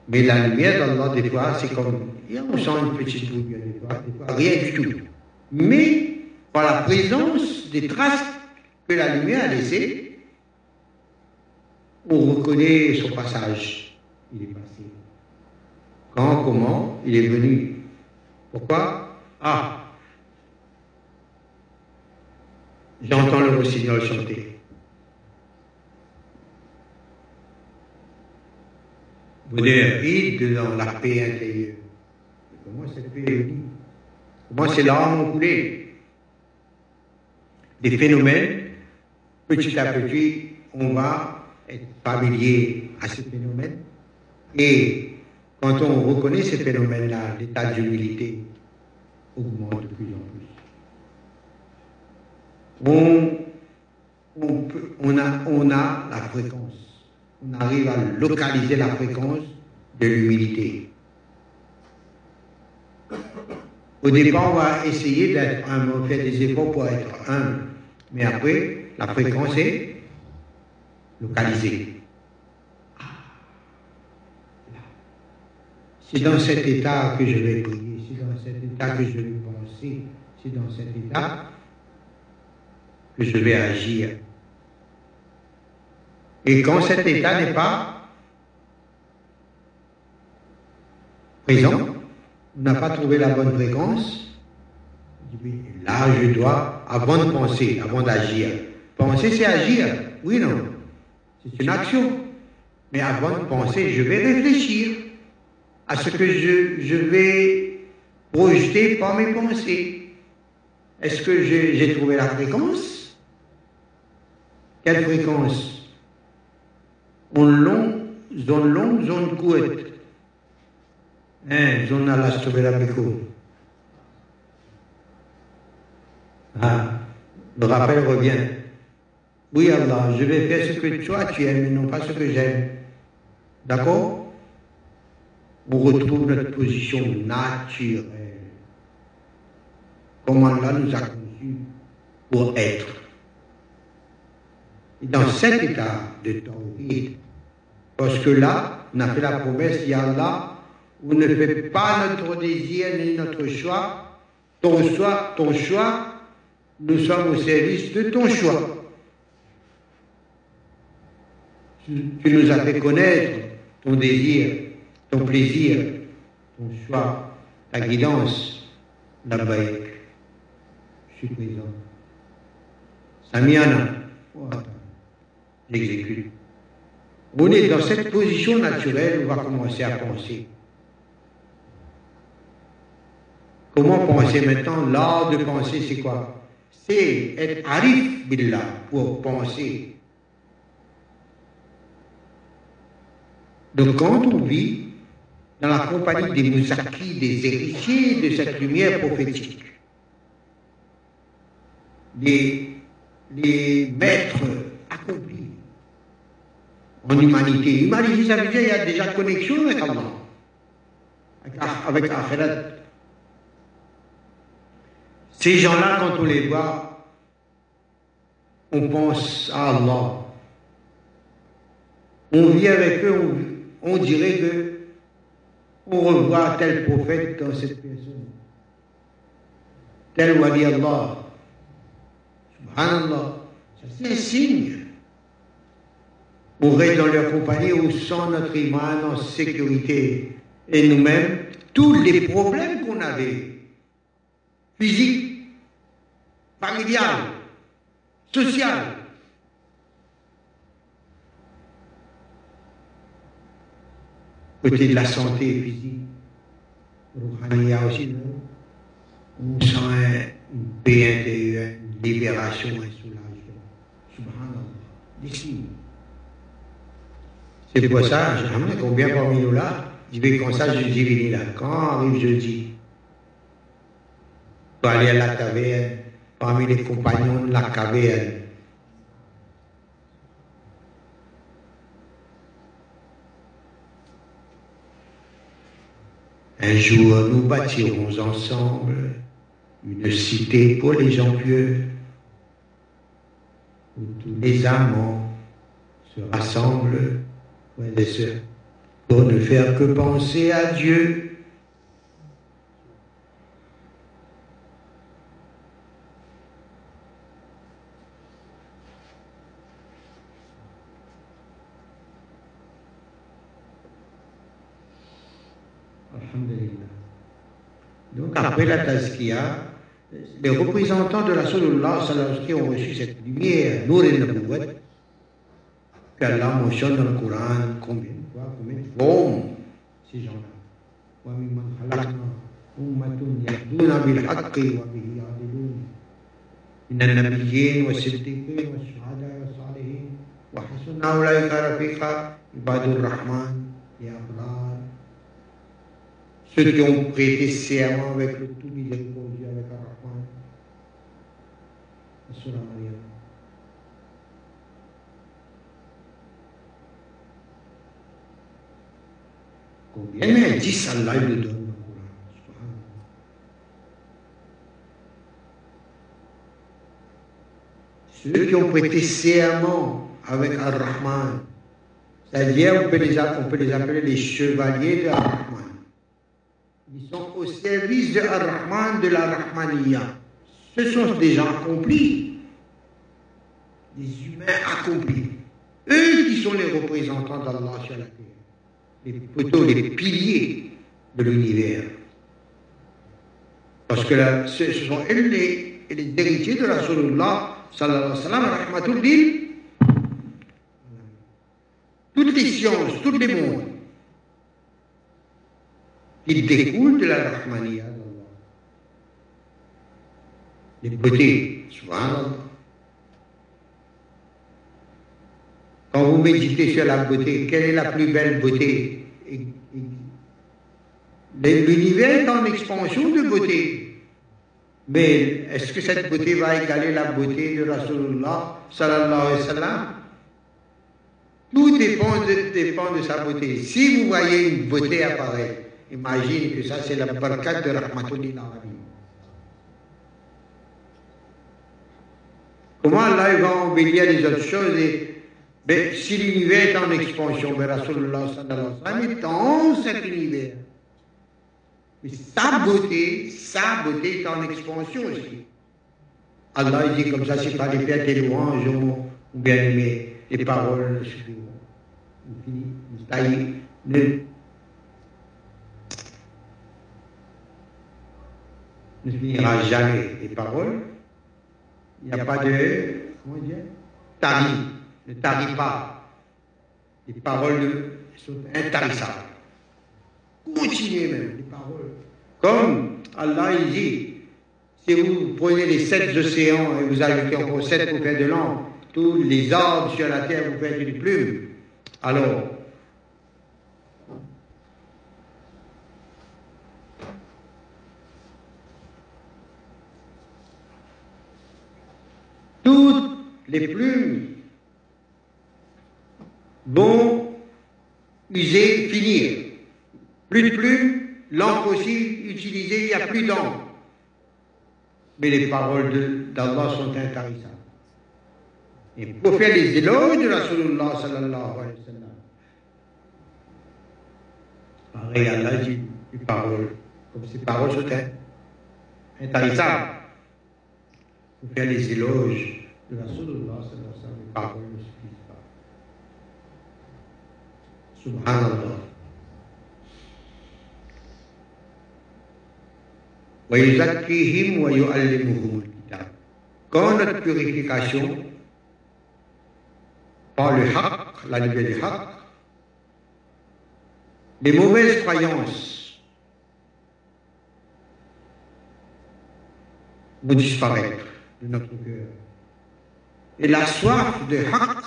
Mais la lumière d'Allah, des fois, c'est comme, on sent une petite lumière, des des fois, rien du tout. Mais, par la présence des traces que la lumière a laissées, on reconnaît son passage. Il est passé. Quand, comment, il est venu. Pourquoi? Ah J'entends le rossignol chanter. Vous vide dans la paix intérieure. Comment cette paix est Comment ces larmes ont coulé Des phénomènes, petit à petit, on va être familier à ces phénomènes. Et quand on reconnaît ces phénomènes-là, l'état d'humilité augmente de plus en plus. On, on, peut, on, a, on a la fréquence on arrive à localiser la fréquence de l'humilité. Au départ, on va essayer d'être humble, on fait des efforts pour être humble. Mais après, la fréquence est localisée. C'est dans cet état que je vais prier, c'est dans cet état que je vais penser, c'est dans cet état que je vais agir. Et quand cet état n'est pas présent, n'a pas trouvé la bonne fréquence, là je dois, avant de penser, avant d'agir, penser c'est agir, oui non, c'est une action. Mais avant de penser, je vais réfléchir à ce que je, je vais projeter par mes pensées. Est-ce que j'ai trouvé la fréquence? Quelle fréquence? Une longue, zone longue, zone courte. Hein, zone à la Ah, le rappel revient. Oui, Allah, je vais faire ce que toi tu aimes et non pas ce que j'aime. D'accord On retrouve notre position naturelle. Comme Allah nous a conçus pour être. Et dans cet état de tawhid, parce que là, on a fait la promesse, Ya Allah, vous ne faites pas notre désir ni notre choix, ton choix, ton choix, nous sommes au service de ton choix. Tu nous as fait connaître ton désir, ton plaisir, ton choix, ta guidance, la baïk. Je suis présent. Samiana, j'exécute. On est dans cette position naturelle, on va commencer à penser. Comment penser maintenant? L'art de penser, c'est quoi? C'est être arif billah pour penser. Donc quand on vit dans la compagnie des mousakis, des héritiers de cette lumière prophétique, des, des maîtres accomplis, en humanité. Humanité, ça veut dire qu'il y a déjà connexion avec Allah, avec Akhirat. Ces gens-là, quand on les voit, on pense à Allah. On vit avec eux, on, dirait que on revoit tel prophète dans cette personne. Tel wali Allah. Subhanallah. C'est un signe on reste dans leur compagnie où sans notre iman en sécurité. Et nous-mêmes, tous les problèmes qu'on avait, physiques, familiales, sociaux, côté de la santé physique, il y a aussi, on sent une une libération, un soulagement. Subhanallah. C'est pour ça, ramène combien parmi nous là, je vais comme ça, je dis, là. Quand arrive jeudi, pour aller à la caverne, parmi les compagnons de la caverne, Un jour, nous bâtirons ensemble une cité pour les gens pieux, où tous les amants se rassemblent, pour ne faire que penser à Dieu. Donc après la Tazkia, les représentants de la Sallallahu qui ont reçu cette lumière, Nour et Nabouat, qu'Allah mentionne dans le Coran combien de fois, combien de fois ces gens-là. وممن خلقنا أمة يهدون بالحق وبه يعدلون من النبيين والصديقين والشهداء والصالحين وحسن أولئك رفيقا عباد الرحمن يا أبرار ceux qui ont prêté serment avec le tout miséricordieux, avec Ar-Rahman, Surah Maryam. Combien mais 10 Allah le donne dans le Coran. Ceux qui ont prêté serment avec Ar-Rahman, c'est-à-dire on, peut les, on peut les appeler les chevaliers de Ar-Rahman. Ils sont au service de Ar-Rahman, de la. Ce sont des gens accomplis, des humains accomplis. Eux qui sont les représentants d'Allah sur la terre, poteaux, les piliers de l'univers. Parce que ce sont eux les, héritiers de Rasulullah sallallahu alayhi wa sallam. Toutes les sciences, tous les mondes il découle de la Rahmaniya d'Allah. Les beautés, subhanallah. Quand vous méditez sur la beauté, quelle est la plus belle beauté? L'univers est en expansion de beauté. Mais est-ce que cette beauté va égaler la beauté de Rasulullah sallallahu alayhi wa sallam? Tout dépend de sa beauté. Si vous voyez une beauté apparaître, Imagine que ça, c'est la barkat de Rahmatullahi Comment Allah va embellir les autres choses et, ben, Si l'univers est en expansion, ben, Rasulullah sallallahu alayhi wa est dans cet univers. Mais sa beauté, sa beauté est en expansion aussi. Allah dit comme ça, c'est pas les fêtes et louanges ou bien les paroles. Ne ne finira jamais les paroles. Il n'y a pas de, comment dire, ne tarit pas. Les paroles sont intarissables. Continuez même les paroles. Comme Allah il dit, si vous prenez les sept océans et vous ajoutez encore sept pour faire de l'encre, tous les arbres sur la terre vous faites une plume, alors toutes les plumes vont user, finir. Plus de plumes, l'encre aussi utilisée, il n'y a plus d'encre. Mais les paroles d'Allah sont intarissables. Et pour faire les éloges de Rasulullah sallallahu alayhi wa sallam, pareil, Allah dit une parole, comme ces paroles sont intarissables pour faire les éloges que la seule grâce de la salle Rasulullah sallallahu ah. alayhi wa Subhanallah. Quand notre purification par le haq, la nouvelle du haq, les mauvaises croyances vont disparaître de notre cœur. Et la soif de haq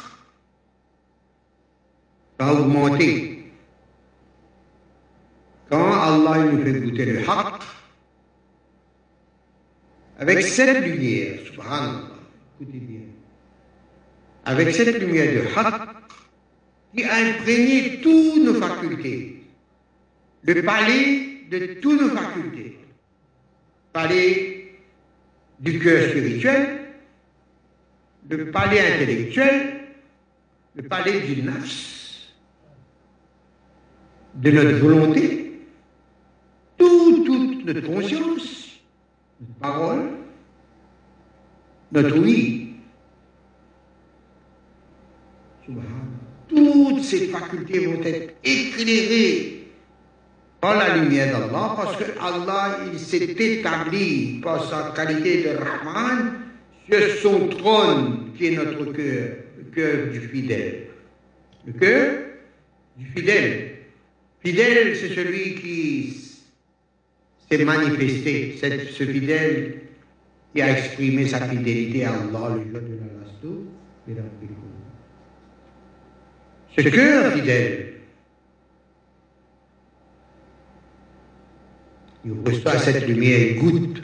va augmenter. Quand Allah nous fait goûter le haq, avec cette lumière, écoutez bien, avec cette lumière de haq qui a imprégné toutes nos facultés, le palais de toutes nos facultés, palais du cœur spirituel, le palais intellectuel, le palais du nafs, de notre volonté, toute, toute notre conscience, notre parole, notre oui. Toutes ces facultés vont être éclairées par la lumière d'Allah parce que Allah il s'est établi par sa qualité de Rahman sur son trône qui est notre cœur, le cœur du fidèle. Le cœur du fidèle. Fidèle, c'est celui qui s'est manifesté, c'est ce fidèle qui a exprimé sa fidélité à Allah le jour de la Rasto et la Ce cœur fidèle, il reçoit cette lumière, il goûte.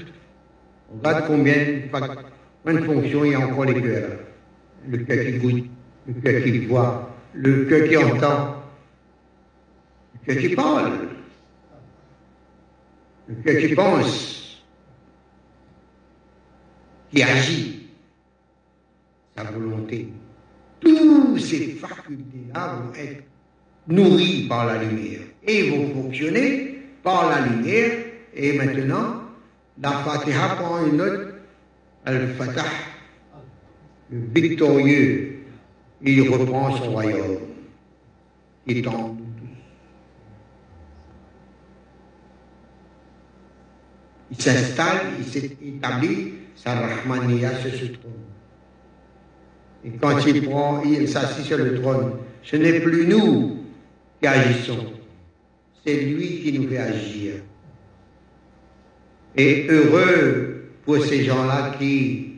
Regarde combien, combien de fonctions il y a encore les cœurs. Le cœur qui goûte, le cœur qui voit, le cœur qui entend, le cœur qui parle, le cœur qui pense, qui agit, sa volonté. Tous ces facultés-là vont être nourries par la lumière et vont fonctionner par la lumière. Et maintenant, la Fatiha prend une autre, Al-Fatah, le victorieux, il reprend son royaume. Il tombe. Il s'installe, il s'est établi sa Rahmaniya sur ce trône. Et quand il prend, il s'assied sur le trône, ce n'est plus nous qui agissons, c'est lui qui nous fait agir. Et heureux pour ces gens-là qui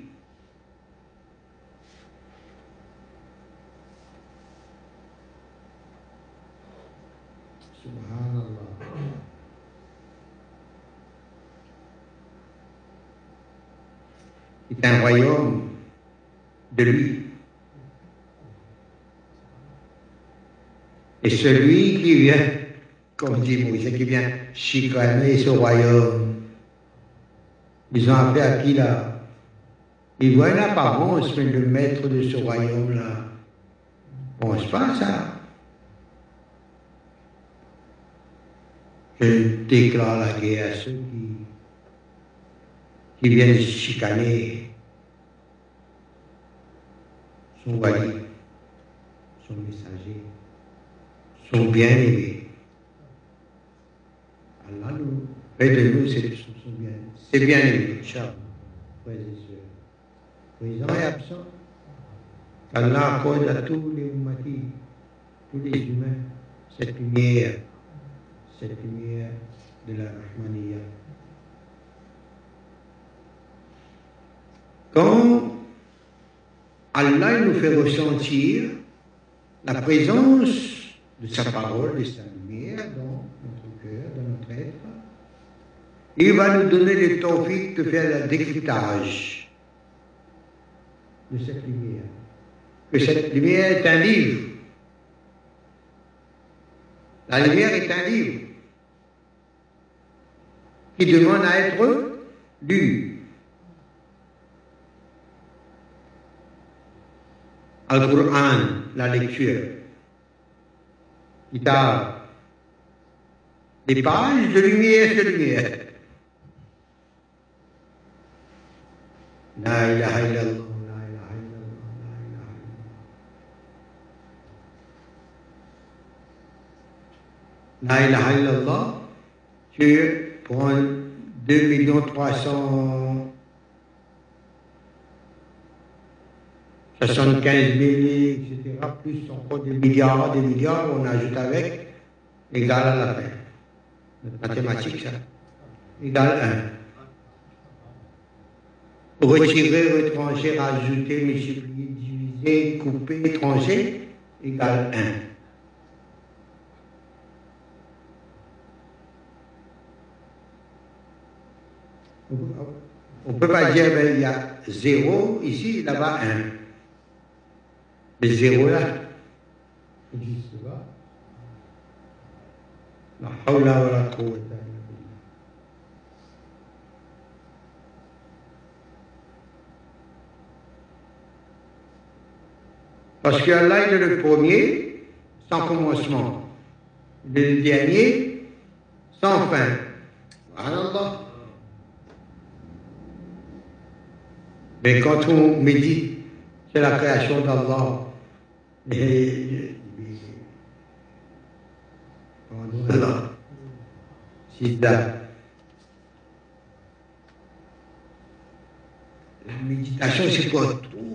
C'est un royaume de lui. Et celui qui vient, comme dit Moïse, qui vient chicaner ce royaume, ils ont appelé à qui là? Ils voient une apparence, mais le maître de ce royaume-là, pense pas à ça. Je déclare la guerre à ceux qui, qui viennent chicaner son wali, son messager, son bien-aimé. Allah nous fait de nous son bien, c'est bien-aimé, frères et sœurs. Présent et absent. Allah accorde à tous les humains, tous les humains, cette lumière, cette lumière de la Rahmaniya. Quand Allah nous fait ressentir la présence de sa parole, de sa lumière dans notre cœur, dans notre être. Il va nous donner le tawfiq de faire le décryptage de cette lumière. Que cette lumière est un livre. La lumière est un livre qui demande à être lu. Al-Quran, la lecture. Kitab. Des pages de lumière sur lumière. La ilaha illallah. La ilaha illallah, tu prends 2 300 75 000, etc., plus encore des milliards, des milliards, on ajoute avec, égal à la fin. Notre mathématique, ça. Égal à 1. Retirer, retrancher, rajouter, multiplier, diviser, couper, trancher, égale 1. On ne peut pas dire ben, il y a 0 ici, là-bas 1. Mais 0 là. La hawla wa la Parce qu'Allah est le premier, sans commencement. Le dernier, sans fin. Subhanallah. Mais quand on médite, c'est la création d'Allah. Et- Allah. La méditation, c'est pour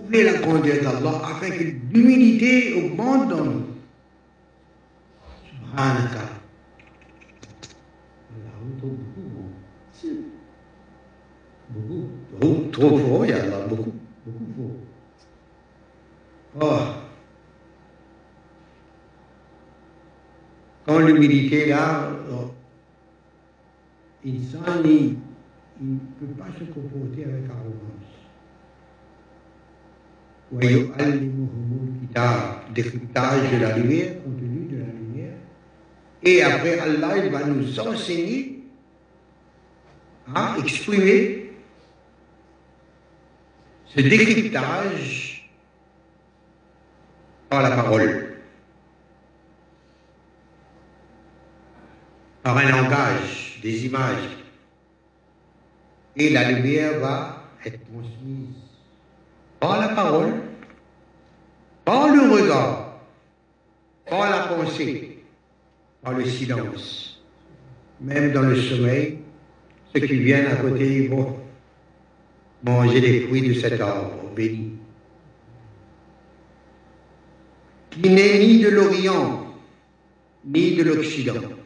trouver la grandeur d'Allah afin que l'humilité augmente dans nous. Subhanaka. Beaucoup, beaucoup. Beaucoup, trop, fort, il y a là, beaucoup, beaucoup fort. Oh. Quand l'humilité est là, oh, il il ne peut pas se comporter avec arrogance décryptage de la lumière, contenu de la lumière. Et après, Allah il va nous enseigner à exprimer ce décryptage par la parole, par un langage, des images. Et la lumière va être transmise par la parole, par le regard, par la pensée, par le silence. Même dans le sommeil, ceux qui viennent à côté vont manger les fruits de cet arbre béni, qui n'est ni de l'Orient, ni de l'Occident.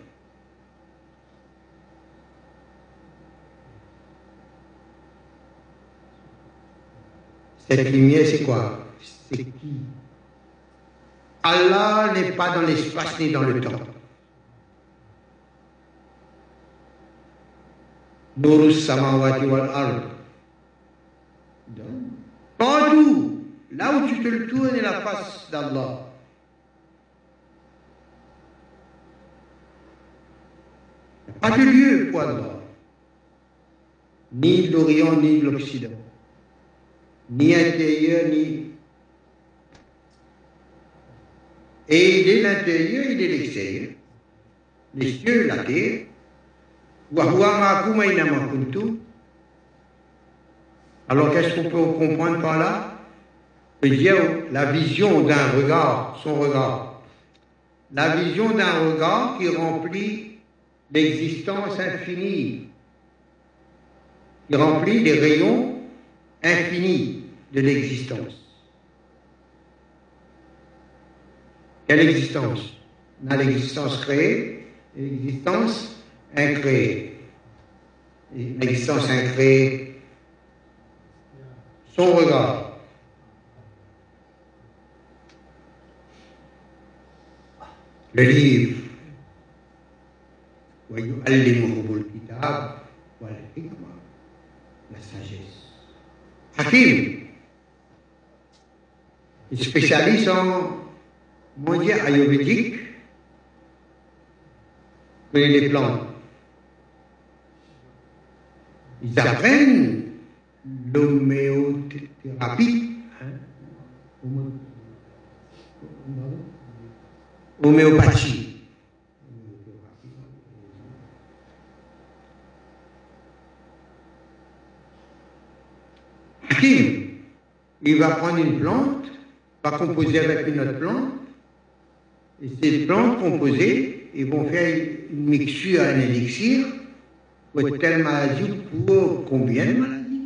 Cette lumière, c'est quoi? C'est qui? Allah n'est pas dans l'espace ni dans le temps. Nurus samawati wal ard. Partout, là où tu te le tournes, la face d'Allah. Pas de lieu pour Allah. Ni l'Orient, ni de l'Occident. Ni intérieur, ni. Et il est l'intérieur, il est l'extérieur. Les cieux, la terre. Alors qu'est-ce qu'on peut comprendre par là? Dire la vision d'un regard, son regard. La vision d'un regard qui remplit l'existence infinie, qui remplit les rayons infinis de l'existence. Quelle existence? On a l'existence créée et l'existence incréée. L'existence incréée, son regard. Le livre, la sagesse spécialiste en mondial ayurvédique, connaît les plantes. Ils apprennent l'homéothérapie. hein, homé- Homéopathie. Hakim, il va prendre une plante, va composer avec une autre plante, et ces plantes composées, ils vont faire une mixture, un élixir, pour telle maladie ou pour combien de maladies?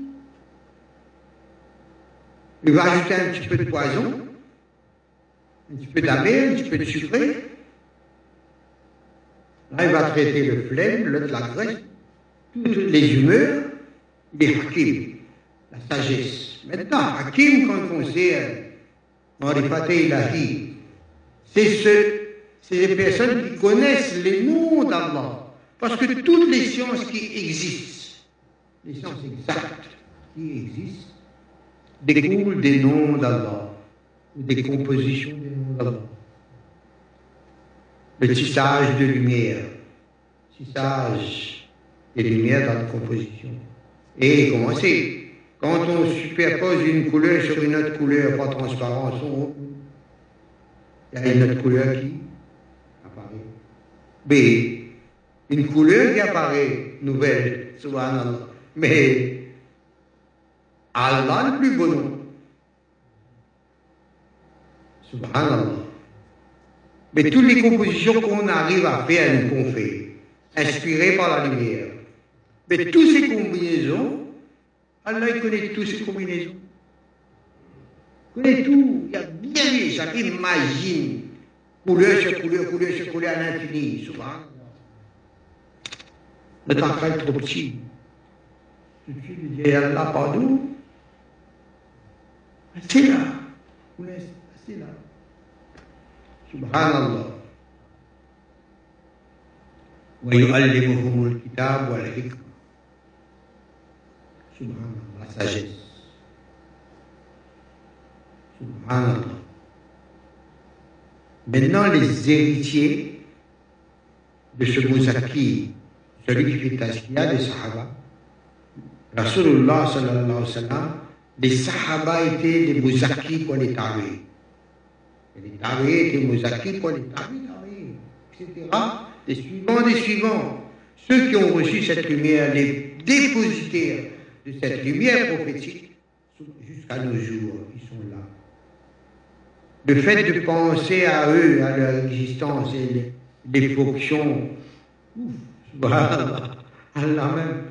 Il va ajouter un petit peu de poison, un petit peu d'amer, un petit peu de sucré. Là, il va traiter le flemme, l'autre la graisse, toutes les humeurs, les hakim. la sagesse. Maintenant, Hakim, quand on sait Ilahi, c'est ce, personnes qui connaissent les noms d'Allah. Parce que toutes les sciences qui existent, les sciences exactes qui existent, découlent des noms d'Allah, des compositions des noms d'Allah. Le tissage de lumière, tissage des lumières dans la composition. Et comment c'est? Quand on superpose une couleur sur une autre couleur pas transparente, il y a une autre couleur qui apparaît. B, une couleur qui apparaît, nouvelle, subhanallah. Mais Allah le plus beau nom. Subhanallah. Mais toutes les compositions qu'on arrive à faire, qu'on fait, inspirées par la lumière. Mais toutes ces combinaisons, Allah il connaît toutes ces combinaisons. Il connaît tout. Il y a bien vu, ça imagine. Couleur sur couleur, couleur sur couleur à l'infini. Subhanallah. Notre enfant est trop petit. Tout de suite, il dit Allah, pardon. Restez là. Vous restez là. Subhanallah. ويعلمهم الكتاب والحكمة Subhanallah, la sagesse. Subhanallah. Maintenant, les héritiers de ce Moussaki, celui qui fait Tashkia des Sahaba, Rasulullah sallallahu alayhi wa sallam, les Sahaba étaient des Moussaki pour les Tawi. Les Tawi étaient Moussaki pour les Tawi, etc. Les suivants des suivants. Ceux qui ont reçu cette lumière, les dépositaires de cette lumière prophétique, jusqu'à nos jours, ils sont là. Le fait de penser à eux, à leur existence et les, fonctions, Allah même,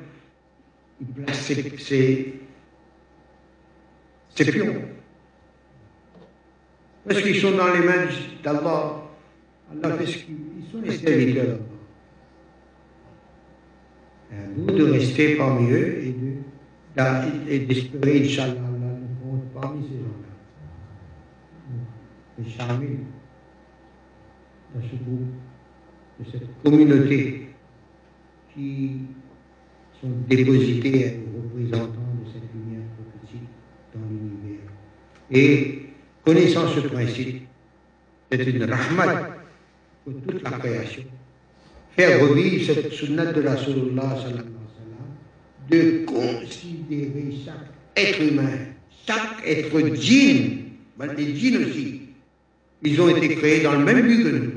il place ses pions. Parce qu'ils sont dans les mains d'Allah. Allah fait ce qu'ils sont les serviteurs. À nous de rester parmi eux et de- et d'espérer, Inch'Allah, Allah nous compte parmi ces gens-là. Les charmer dans ce groupe, de cette communauté qui sont dépositaires et représentants de cette lumière prophétique dans l'univers. Et connaissant ce principe, c'est une rahmat pour toute la création. Faire revivre cette sunnah de la sallallahu de considérer chaque être humain, chaque être djinn, ben, les djinns aussi, ils ont été créés dans le même but que nous,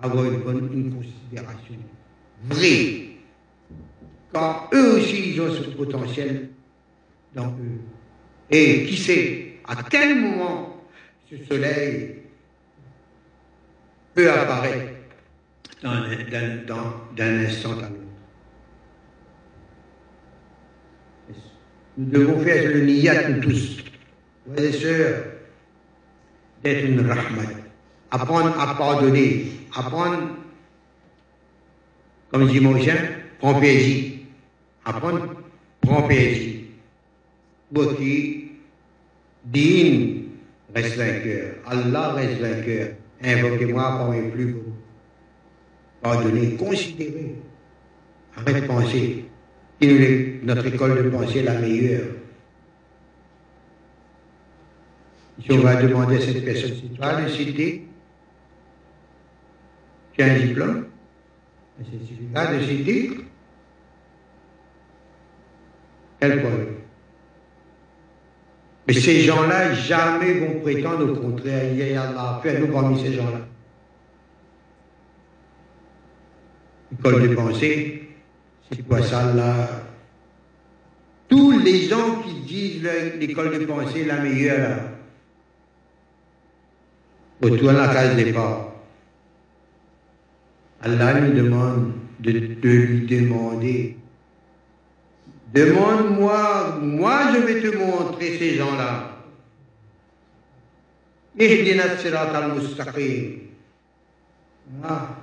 avoir une bonne considération vraie. Car eux aussi, ils ont ce potentiel dans eux. Et qui sait à quel moment ce soleil peut apparaître d'un instant à l'autre. Nous devons faire le niyat, nous tous, frères et sœurs, d'être une rahmat. Apprendre à pardonner, apprendre, comme dit Moïse, prends plaisir. Apprendre, prends plaisir. Pour qui, Din reste vainqueur, Allah reste vainqueur. Invoquez-moi par mes plus beaux. Pardonnez, considérez. Arrête de penser. Nous, les- notre école de pensée la meilleure. Si on va demander à cette personne, si tu as le cité, tu as un diplôme, un certificat de cité, quel problème Mais ces gens-là, jamais vont prétendre au contraire. Il y a Allah, fais-nous parmi ces gens-là. École de pensée, c'est quoi ça là Tous les gens qui disent le- l'école de pensée est la meilleure, retourne à la case départ. Allah nous demande de, de lui demander Demande-moi, moi je vais te montrer ces gens-là. Ihdina sirat al-mustaqim. Ah.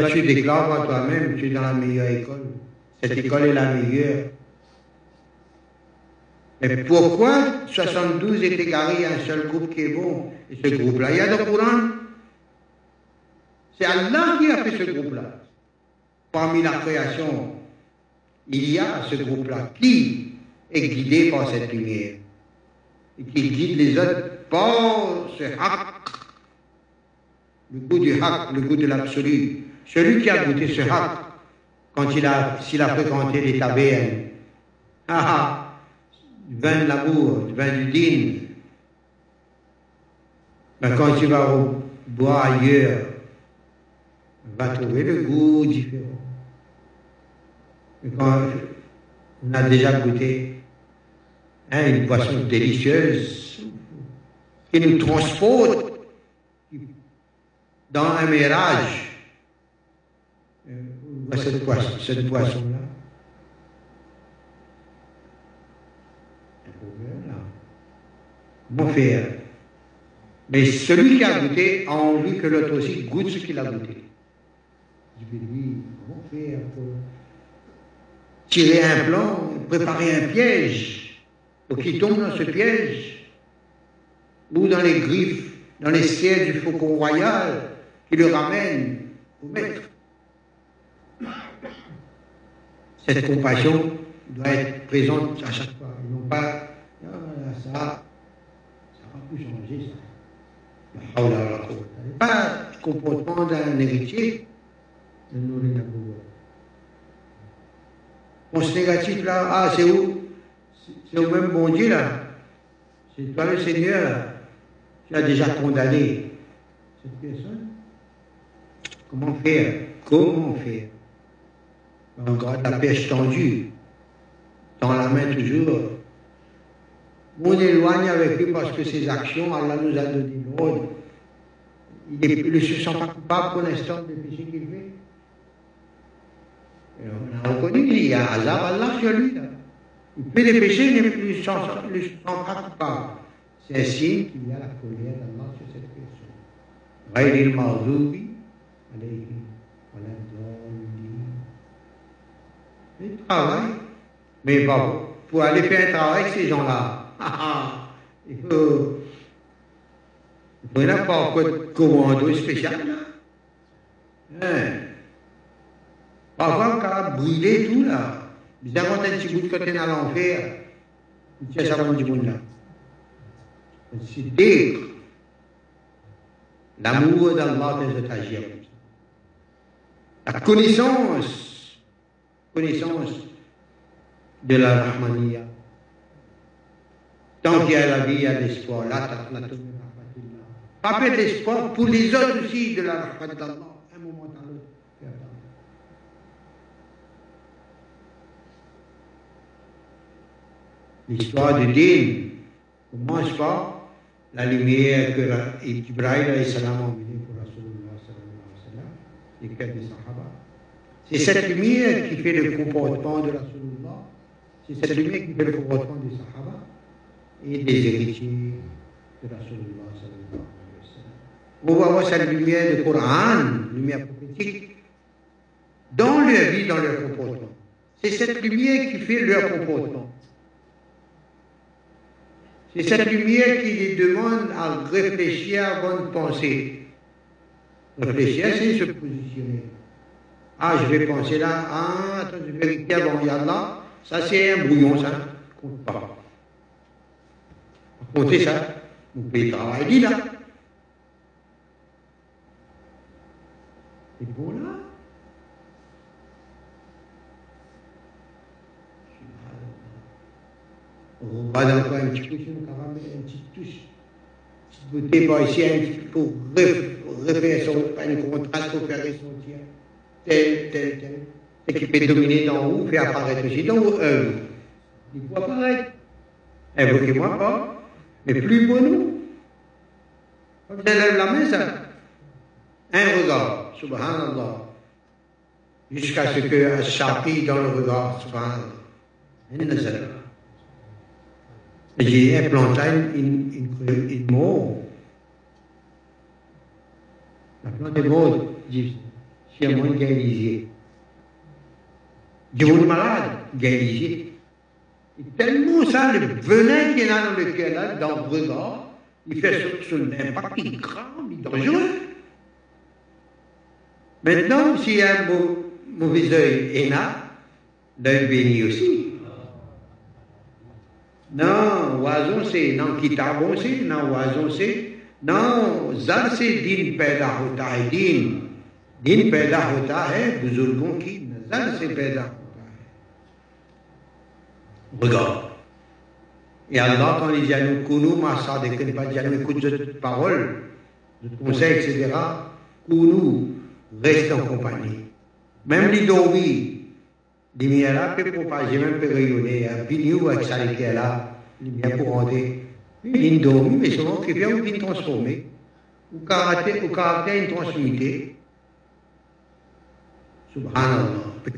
Toi, tu déclares à toi-même, tu es dans la meilleure école. Cette école est la meilleure. Mais pourquoi 72 est égaré à un seul groupe qui est bon? Et ce groupe-là, il y a le Coran. C'est Allah qui a fait ce groupe-là. Parmi la création, il y a ce groupe-là qui est guidé par cette lumière et qui guide les autres par ce haq, le goût du haq, le goût de l'absolu. Celui qui a goûté ce haq, quand il a, s'il a fréquenté les tavernes, ah, ah, vin de l'amour, vin du din, mais quand il va boire ailleurs, il va trouver le goût différent. Quand on a déjà goûté hein, une boisson délicieuse qui nous transporte dans un mirage, euh, cette boisson-là. Cette boisson -là. Comment faire Mais celui qui a goûté a envie que l'autre aussi goûte ce qu'il a goûté. Je vais lui, comment faire pour tirer un plan, préparer un piège pour qu'il tombe dans ce piège ou dans les griffes, dans les sièges du faucon royal qui le ramène au maître. Cette compassion doit être présente à chaque fois, et non pas ah, ça, ça va plus changer ça. Pas le comportement d'un héritier de la ce négatif là, ah c'est où? C'est au même bon Dieu là. C'est toi le Seigneur Tu as déjà condamné cette personne. Comment faire? Comment faire? On garde la pêche tendue, dans la main toujours. On éloigne avec lui parce que ses actions, Allah nous a donné l'ordre. Il ne se sent pas coupable pour l'instant des péchés qu'il fait. On a reconnu qu'il y a azab Allah sur lui. Il fait des péchés, il ne se sent pas coupable. C'est un signe qu'il y a la colère d'Allah sur cette personne. Il travaille. Mais bon, pour aller faire un travail avec ces gens-là, il faut. Il faut pas de commando spécial. Hein? Parfois, quand a brûlé tout là, vous avez un petit bout de côté dans l'enfer, vous ça va du monde là. C'est dire l'amour d'Allah des ça. La connaissance, connaissance de la Rahmaniya. Tant qu'il y a la vie, il y a l'espoir. Fait l'espoir pour les autres aussi de la Rahmat. Un moment dans l'autre. L'histoire de Din commence par la lumière que Ibrahim a emmenée pour Rasulullah sallallahu alayhi des Sahaba. C'est cette lumière qui fait le comportement de Rasulullah. C'est cette lumière qui fait le comportement des Sahaba et des héritiers de sallam. On va cette lumière de Coran, lumière prophétique, dans leur vie, dans leur comportement. C'est cette lumière qui fait leur comportement. C'est cette lumière qui les demande à réfléchir avant de penser. Réfléchir, c'est se positionner. Ah, je vais penser là. Ah, attends, je vais avant là. Ça, c'est un brouillon, ça. Compte pas. Comptez ça. Vous pouvez travailler là. C'est bon là. On va dans un petit peu, une petite touche. Petite beauté par ici, un petit peu refaire son, un contraste pour faire ressentir tel, tel, tel. Et qui peut dominer d'en haut, faire apparaître aussi d'en haut. Euh, il faut apparaître. Invoquez-moi pas, mais plus pour nous. Quand vous lève la main, ça. Un regard, subhanallah. Jusqu'à ce que Shafi dans le regard, subhanallah. J'ai implanté une, une, une mort. La plante est morte, dit, c'est un monde gaélisé. Du monde malade, gaélisé. Tellement ça, le venin qu'il y a dans le cœur, là, dans le regard, il fait sur un impact il est grand, il est dangereux. Maintenant, si un mauvais œil est là, l'œil béni aussi. Non, oison c'est, non, kitabon c'est, non, oiseau c'est, non, ça c'est din pedahotai din. दिन पैदा होता है बुज़ुर्गों की नज़र से पैदा होता है Regarde. Et Allah, quand il dit à nous, Kounou, Massa, dès qu'il pas dit à nous, écoute de paroles, de conseils, etc., Kounou, reste en compagnie. Même les dormis, les miens peut propager, même peut rayonner, puis nous, avec ça, les là, les miens pour rentrer. Ils dormi, mais souvent, qui vient ou qui transformer, ou caractère, ou caractère, une transmité. Subhanallah.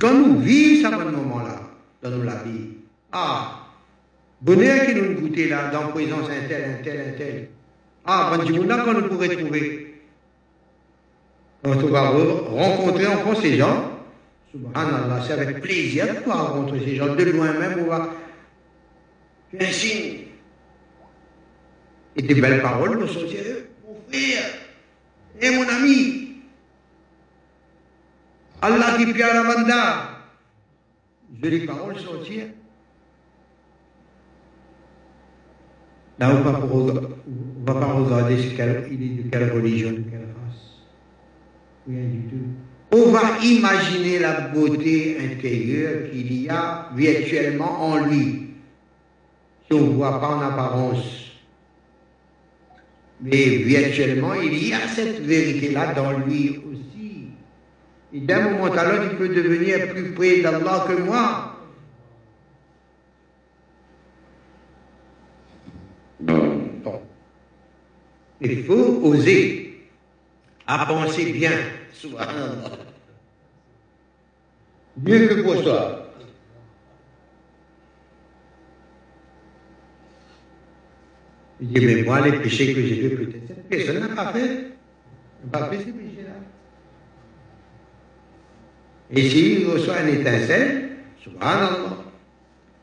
Quand nous vivons ce moment-là, dans la vie, ah, bonheur qui nous goûter là, dans présence un tel, un tel, un tel. Ah, quand nous pourrait trouver. On va rencontrer encore ces gens, Subhanallah, c'est avec plaisir de pouvoir rencontrer ces gens. De loin même, on va faire signe. Et des belles paroles nous sortir. Mon frère, et mon ami, Allah qui la banda. Jolies paroles sortir. Là, on ne va pas regarder il est de quelle religion, de quelle race. Rien du tout. On va imaginer la beauté intérieure qu'il y a virtuellement en lui. Si on ne voit pas en apparence. Mais virtuellement, il y a cette vérité-là dans lui. D'un moment à l'autre, il peut devenir plus près d'Allah que moi. Il faut oser à penser bien, subhanallah. Mieux que pour soi. Il dit, mais moi, les péchés que j'ai fait, peut-être personne n'a pas fait. Et s'il reçoit une étincelle, subhanallah.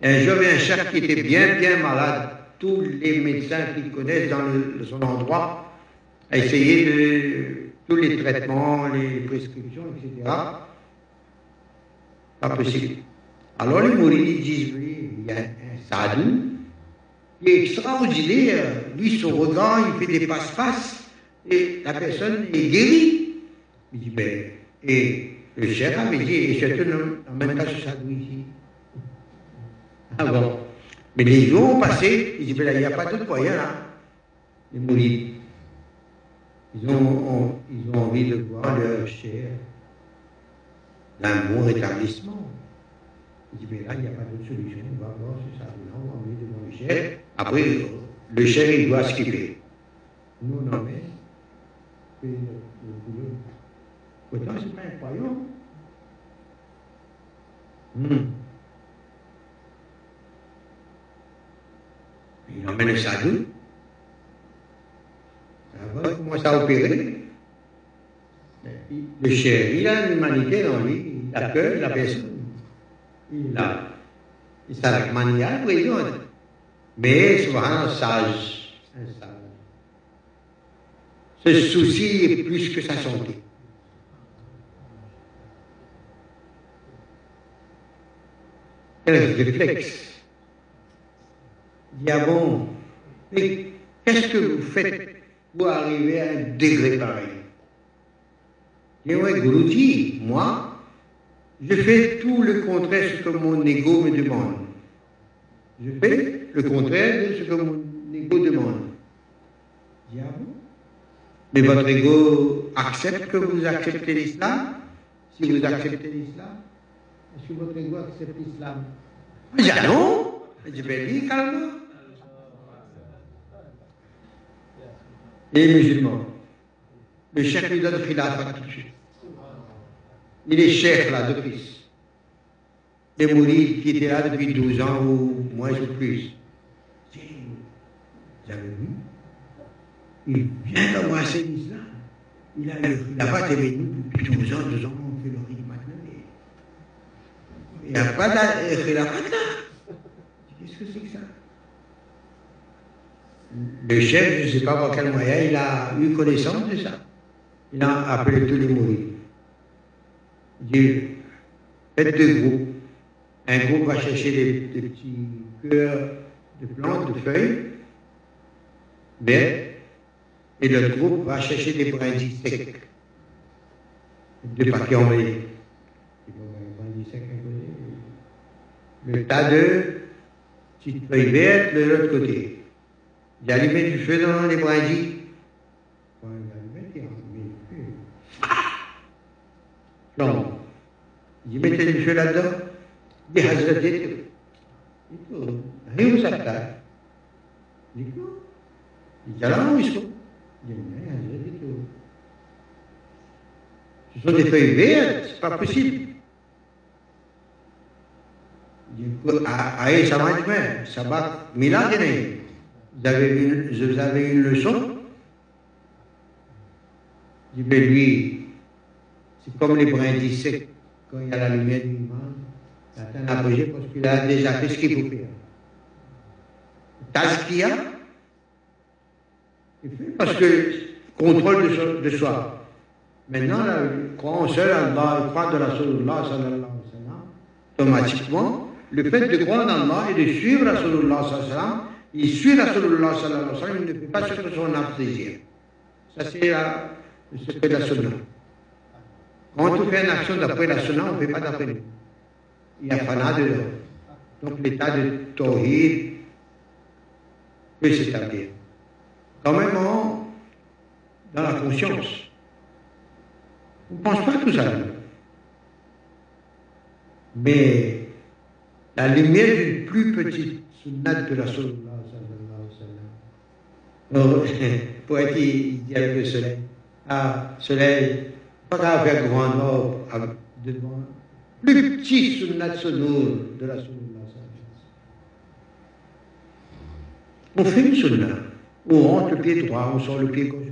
Un jour, il un chef qui était bien, bien malade tous les médecins qu'il connaissent dans son endroit à essayer de tous les traitements, les prescriptions, etc. Pas possible. Alors les mourides disent, oui, il y a un sadhu qui est extraordinaire. Lui, son regard, il fait des passe-passe et la personne est guérie. Il dit, ben, et le chef avait dit, et je te n'emmène pas ce sadhu ici. Ah bon mais les jours ont passé, ils disent, il n'y a pas d'autre moyen là. Les mourides. Ils ont, ils ont envie de voir leur chair d'un bon rétablissement. Ils disent, mais là, il n'y a pas d'autre solution. On va voir si ça on a envie de voir le chair. Après, le chair, il doit skipper. Nous, on en met. Pourtant, c'est pas incroyable. Hmm. Le sadhu. Il commence à opérer. Le cher, il a l'humanité dans lui, il accueille la personne. Il a. Il s'arrête manière, oui, Mais souvent un sage. Un sage. Ce souci est plus que sa santé. Quel réflexe? Mais qu'est-ce que vous faites pour arriver à un degré pareil? Et ouais, Guruji, moi, je fais tout le contraire de ce que mon ego me demande. Je fais le contraire de ce que mon ego demande. Ah Mais votre ego accepte que vous acceptez l'islam? Si vous acceptez l'islam, l'islam Je dis ah non Je vais dire calme les musulmans. Le chef lui donne khilafat tout de suite. Il est chef là depuis. Les mourides qui étaient là depuis 12 ans ou moins ou plus. Vous avez vu? Il vient d'embrasser l'islam. Il a le khilafat est venu depuis 12 ans, 12 ans, on fait le rite maintenant. Il n'y a pas de là. Qu'est-ce que c'est que ça? Le chef, je ne sais pas par quel moyen, il a eu connaissance de ça. Il a appelé tous les mourides. Il dit, faites deux groupes. Un groupe va chercher des, petits cœurs de plantes, de feuilles, vertes, et l'autre groupe va chercher des brindilles secs. Deux paquets envoyés. Le tas de petites feuilles vertes de l'autre côté. Il allumait du feu dans les brindilles. Non. Il mettait du feu là-dedans. Il dit, Hazrat, rien vous s'attaque. Il dit, il dit, alors, où ils sont ce sont des feuilles vertes, c'est pas possible. Aïe, ça va être ça va milagre. Vous avez une, vous avez une leçon lui, c'est comme les brindilles secs, quand il y a la lumière du monde, il atteint l'apogée parce qu'il a déjà fait ce qu'il faut faire. Tazkia, parce que contrôle de, de soi. Maintenant, croit en seul Allah, croit de la sallallahu automatiquement, le fait de croire en Allah et de suivre Rasulullah sallam, il suit Rasulullah sallam, il ne fait pas ce que son âme. Ça, c'est secret de la sunna. Quand on fait une action d'après la sunna, on ne fait pas d'après nous. Il n'y a pas de Donc l'état de tawhid peut s'établir. Quand même, dans la conscience. On ne pense pas tout ça. Mais la lumière d'une plus petite sunnat de la Sallallahu Pour être, il dit avec le soleil, ah, soleil, pas faire grand or devant plus petit sunnat sonore de la On fait une sunnat, on rentre le pied droit, on sort le pied gauche.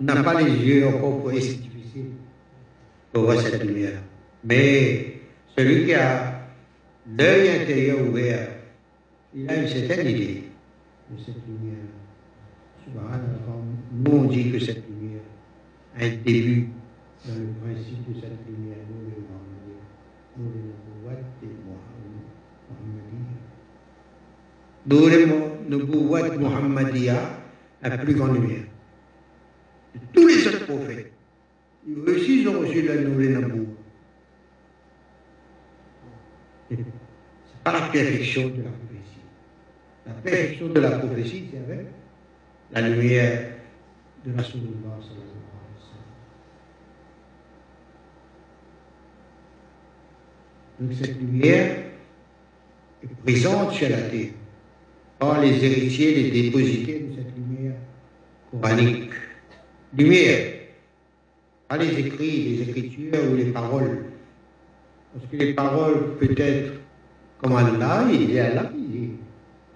n'a pas les yeux encore pour c'est difficile pour voir cette lumière. Mais celui qui a l'œil intérieur ouvert, il a une certaine idée de cette lumière. Nous, on dit que cette lumière a un début dans le principe de cette lumière. Nous, le Muhammadiyya, la plus grande lumière tous les autres prophètes. Eux ils ont reçu la nouvelle amour. Ce n'est pas la perfection de la prophétie. La perfection de la prophétie, c'est avec la lumière de la Rasulullah Donc cette lumière est présente sur la terre par les héritiers, les dépositaires de cette lumière coranique lumière, pas les écrits, les écritures ou les paroles. Parce que les paroles, peut-être, comme Allah, il est Allah.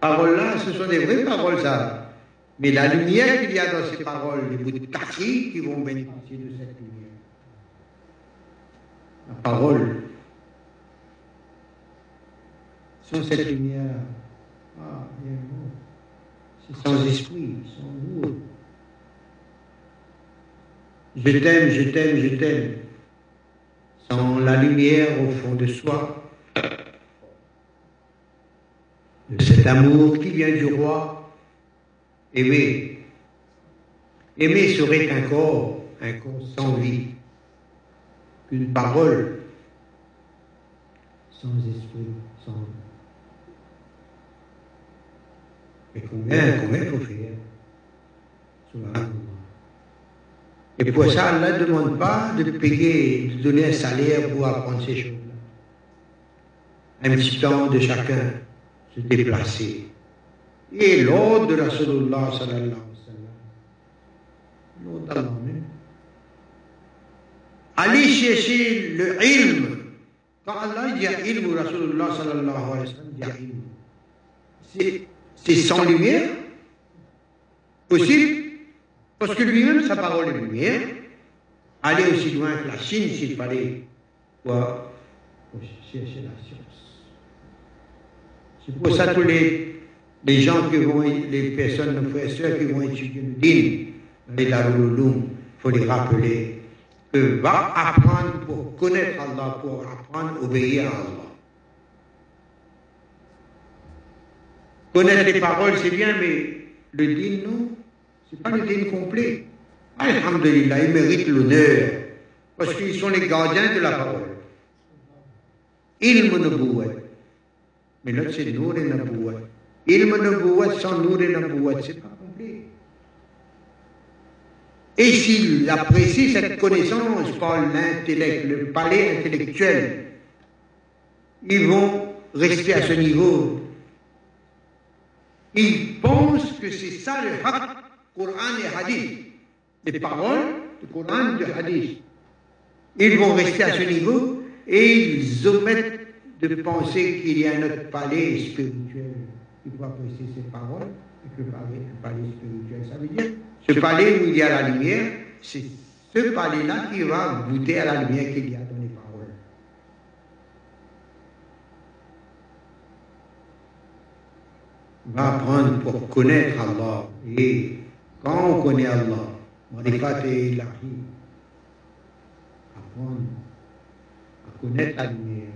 Paroles là, ce sont des vraies paroles, ça. Mais la lumière qu'il y a dans ces paroles, les bouts de qui vont bénéficier de cette lumière. La parole. Sans cette lumière, ah, c'est sans esprit, sans nous. Je t'aime, je t'aime, je t'aime. Sans la lumière au fond de soi, de cet amour qui vient du roi, aimer. Aimer serait un corps, un corps sans vie, une parole sans esprit, sans. Mais combien, combien faut faire et pour ça, Allah ne demande pas de payer, de donner un salaire pour apprendre ces choses-là. Un petit temps de chacun se déplacer. Et l'ordre de la Rasulullah sallallahu alayhi wa sallam, l'ordre aller chercher le ilm. Quand Allah dit ilm, Rasulullah sallallahu alayhi wa sallam ilm, c'est sans lumière? Possible? Parce que lui-même, sa parole est lumière. Aller aussi loin que la Chine, s'il fallait, pour chercher la science. C'est pour ça que les, les gens qui vont, les personnes, nos frères et qui vont étudier le din, les il faut les rappeler que va apprendre pour connaître Allah, pour apprendre à obéir à Allah. Connaître les paroles, c'est bien, mais le din, non, c'est pas le complet. Alhamdulillah, ils méritent l'honneur, parce qu'ils sont les gardiens de la parole. Ilm Nubuwat. Mais l'autre, c'est Nour et Nabouat. Ilm Nubuwat sans Nour et Nabouat, c'est pas complet. Et s'il apprécie cette connaissance par l'intellect, le palais intellectuel, ils vont rester à ce niveau. Ils pensent que c'est ça le haq, Coran et Hadith. Les paroles du Coran et du Hadith. Ils vont rester à ce niveau et ils omettent de penser qu'il y a un autre palais spirituel qui doit apprécier ces paroles et que le palais, spirituel. Ça veut dire ce palais où il y a la lumière, c'est ce palais-là qui va goûter à la lumière qu'il y a dans les paroles. Va apprendre pour connaître Allah. Et quand on connaît Allah, Marifat et Ilahi, apprendre à connaître la lumière.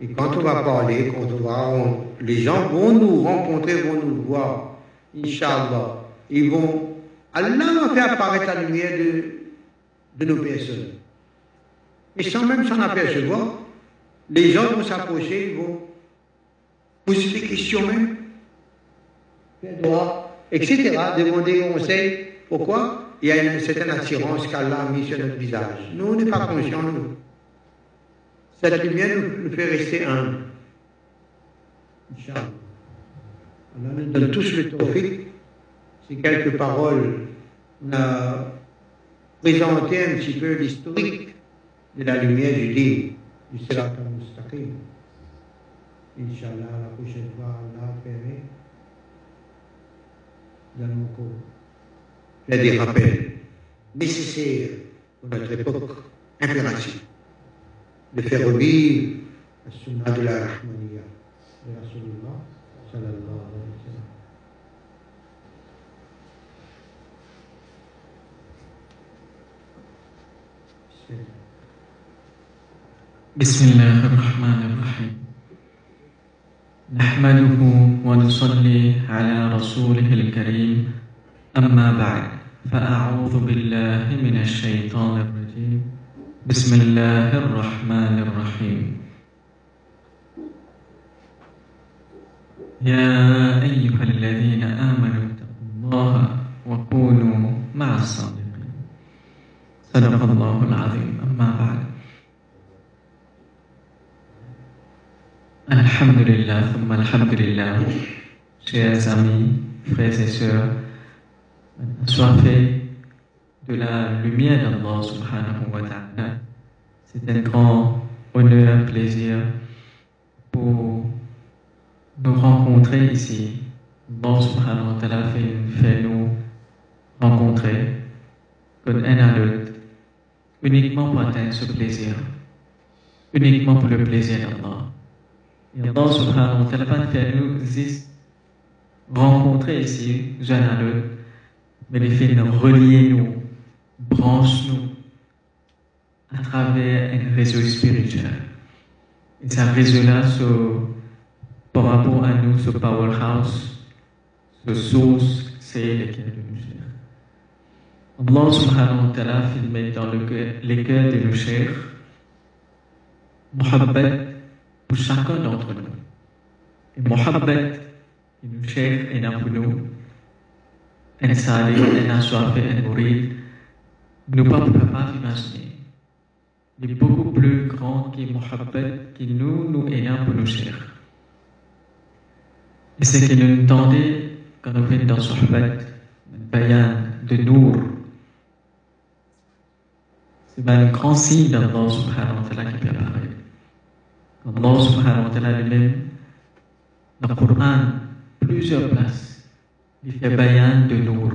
Et quand on va parler, quand on va, les gens vont nous rencontrer, vont nous voir. Inch'Allah. Ils vont, Allah va faire apparaître la lumière de, de nos personnes. Et sans même s'en apercevoir, les gens vont s'approcher, ils vont poser des questions même, droit, etc., demander conseil. Pourquoi? Il y a une certaine attirance qu'Allah a mis sur notre visage. Nous, on n'est pas conscients, nous. Cette lumière nous, fait rester humbles. Inch'Allah. Allah nous tous le tawfiq. Ces quelques paroles, on présenté un petit peu l'historique de la lumière du livre du Sirat al-Mustaqim. Inch'Allah, la prochaine fois, Allah allons faire des rappels nécessaires pour notre époque impérative de faire revivre la sunna de la Rahmaniya de Rasulullah sallallahu alayhi wa sallam. بسم الله الرحمن الرحيم نحمده ونصلي على رسوله الكريم. أما بعد فأعوذ بالله من الشيطان الرجيم. بسم الله الرحمن الرحيم. يا أيها الذين آمنوا اتقوا الله وكونوا مع الصادقين. صدق الله العظيم. أما بعد. Alhamdulillah, alhamdulillah, chers amis, frères et sœurs, assoiffés de la lumière d'Allah subhanahu wa ta'ala, c'est un grand honneur, plaisir pour nous rencontrer ici. Allah subhanahu wa ta'ala fait, fait nous rencontrer comme un à l'autre, uniquement pour atteindre ce plaisir, uniquement pour le plaisir d'Allah. Et Allah subhanahu wa ta'ala nous rencontrer ici, l'un à l'autre, mais les fait nous relier nous, branche nous à travers un réseau spirituel. Et ce réseau-là, par rapport à nous, ce powerhouse, ce source, c'est lequel. Allah subhanahu wa ta'ala filmé dans le cœur, les cœurs de nos chers, Muhammad pour chacun d'entre nous. Et Mohammed, nous cherche et nous, un un assoiffé, un mourir, nous ne pouvons pas imaginer. Il est beaucoup plus grand que Mohammed, qui nous, nous ayons pour nous chercher. Et ce qu'il nous demandait quand nous venons dans Sohbat, un bayan de Nour, c'est un grand signe d'Allah subhanahu wa ta'ala qui peut. Allah subhanahu wa ta'ala lui-même, dans le Coran, plusieurs places, il fait bayan de Nour.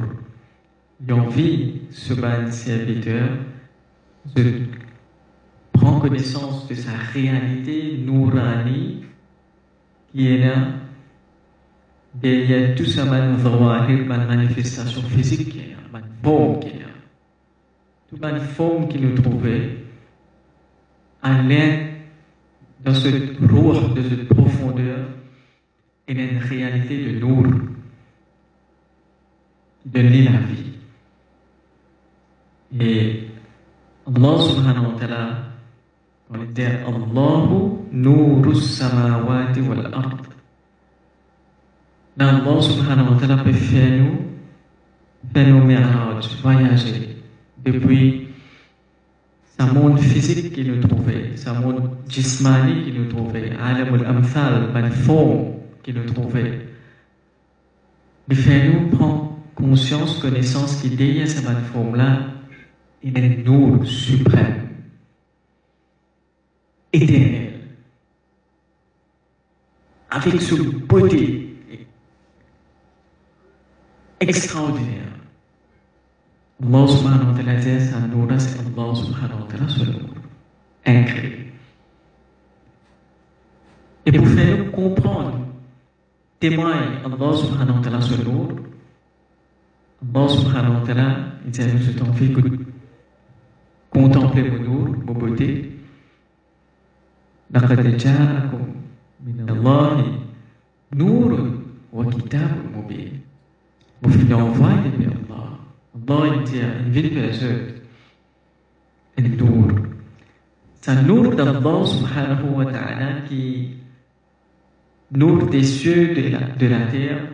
Il envie ce bain serviteur de prend connaissance de sa réalité nourani qui est là derrière tout ça, man zawahir, man manifestation physique man forme. Toute man forme qui nous trouvait en lien dans cette roue, de cette profondeur, et une réalité de nour la vie. Et Allah subhanahu wa ta'ala, il dit Allahu nourus samawati wal ard. Allah subhanahu wa ta'ala peut faire nous, faire nous voyager depuis sa monde physique qui nous trouvait, sa monde jismani qui nous trouvait, alam al-amthal, une forme qui nous trouvait. Fait nous prendre conscience, connaissance qu'il derrière cette forme-là, il est nous suprême, éternel, avec ce beauté. Extraordinaire. Allah subhanahu wa ta'ala dit ça nous c'est Allah subhanahu wa ta'ala seul incréé. Et pour faire nous comprendre, témoigne Allah subhanahu wa ta'ala seul Allah subhanahu wa ta'ala, il dit à nous, c'est en fait que contemplez vos nours, vos beautés. لقد جاءكم من الله نور وكتاب مبين وفي envoyé de Allah Allah il verseuse un nour c'est un nour d'Allah subhanahu wa ta'ala qui nour des cieux de la, de la terre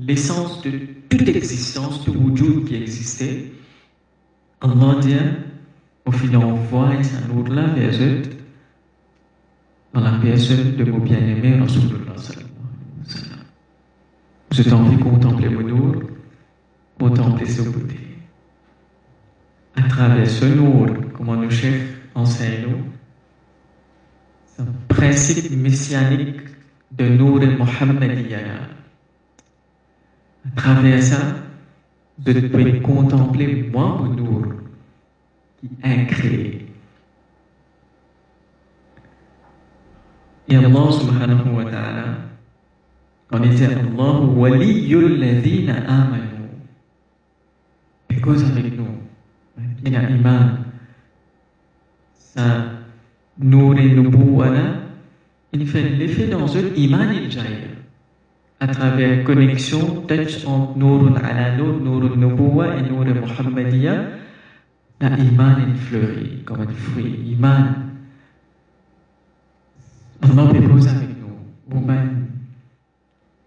l'essence de toute existence tout wujud qui existait. Allah dit au final envoie ce nour-là vers eux dans la personne de mon bien-aimé Rasulullah sallallahu alayhi sallam. Je t'envie de contempler mon nour, contempler ses beautés. À travers ce nour, comme nos chefs enseignent un principe messianique de nour Mohammediyya. À travers ça, je peux contempler moi mon nour qui est incréé. Et Allah subhanahu wa ta'ala, quand il dit Allah waliyul ladhina amanu, et cause avec nous, il y a iman, nour et il fait l'effet dans eux iman il jaillit. À travers connexion, touch entre nour ala nour, nour nubuwa et nour muhammadiya, la iman il fleurit comme un fruit, iman. Allah dépose avec nous, vous-même,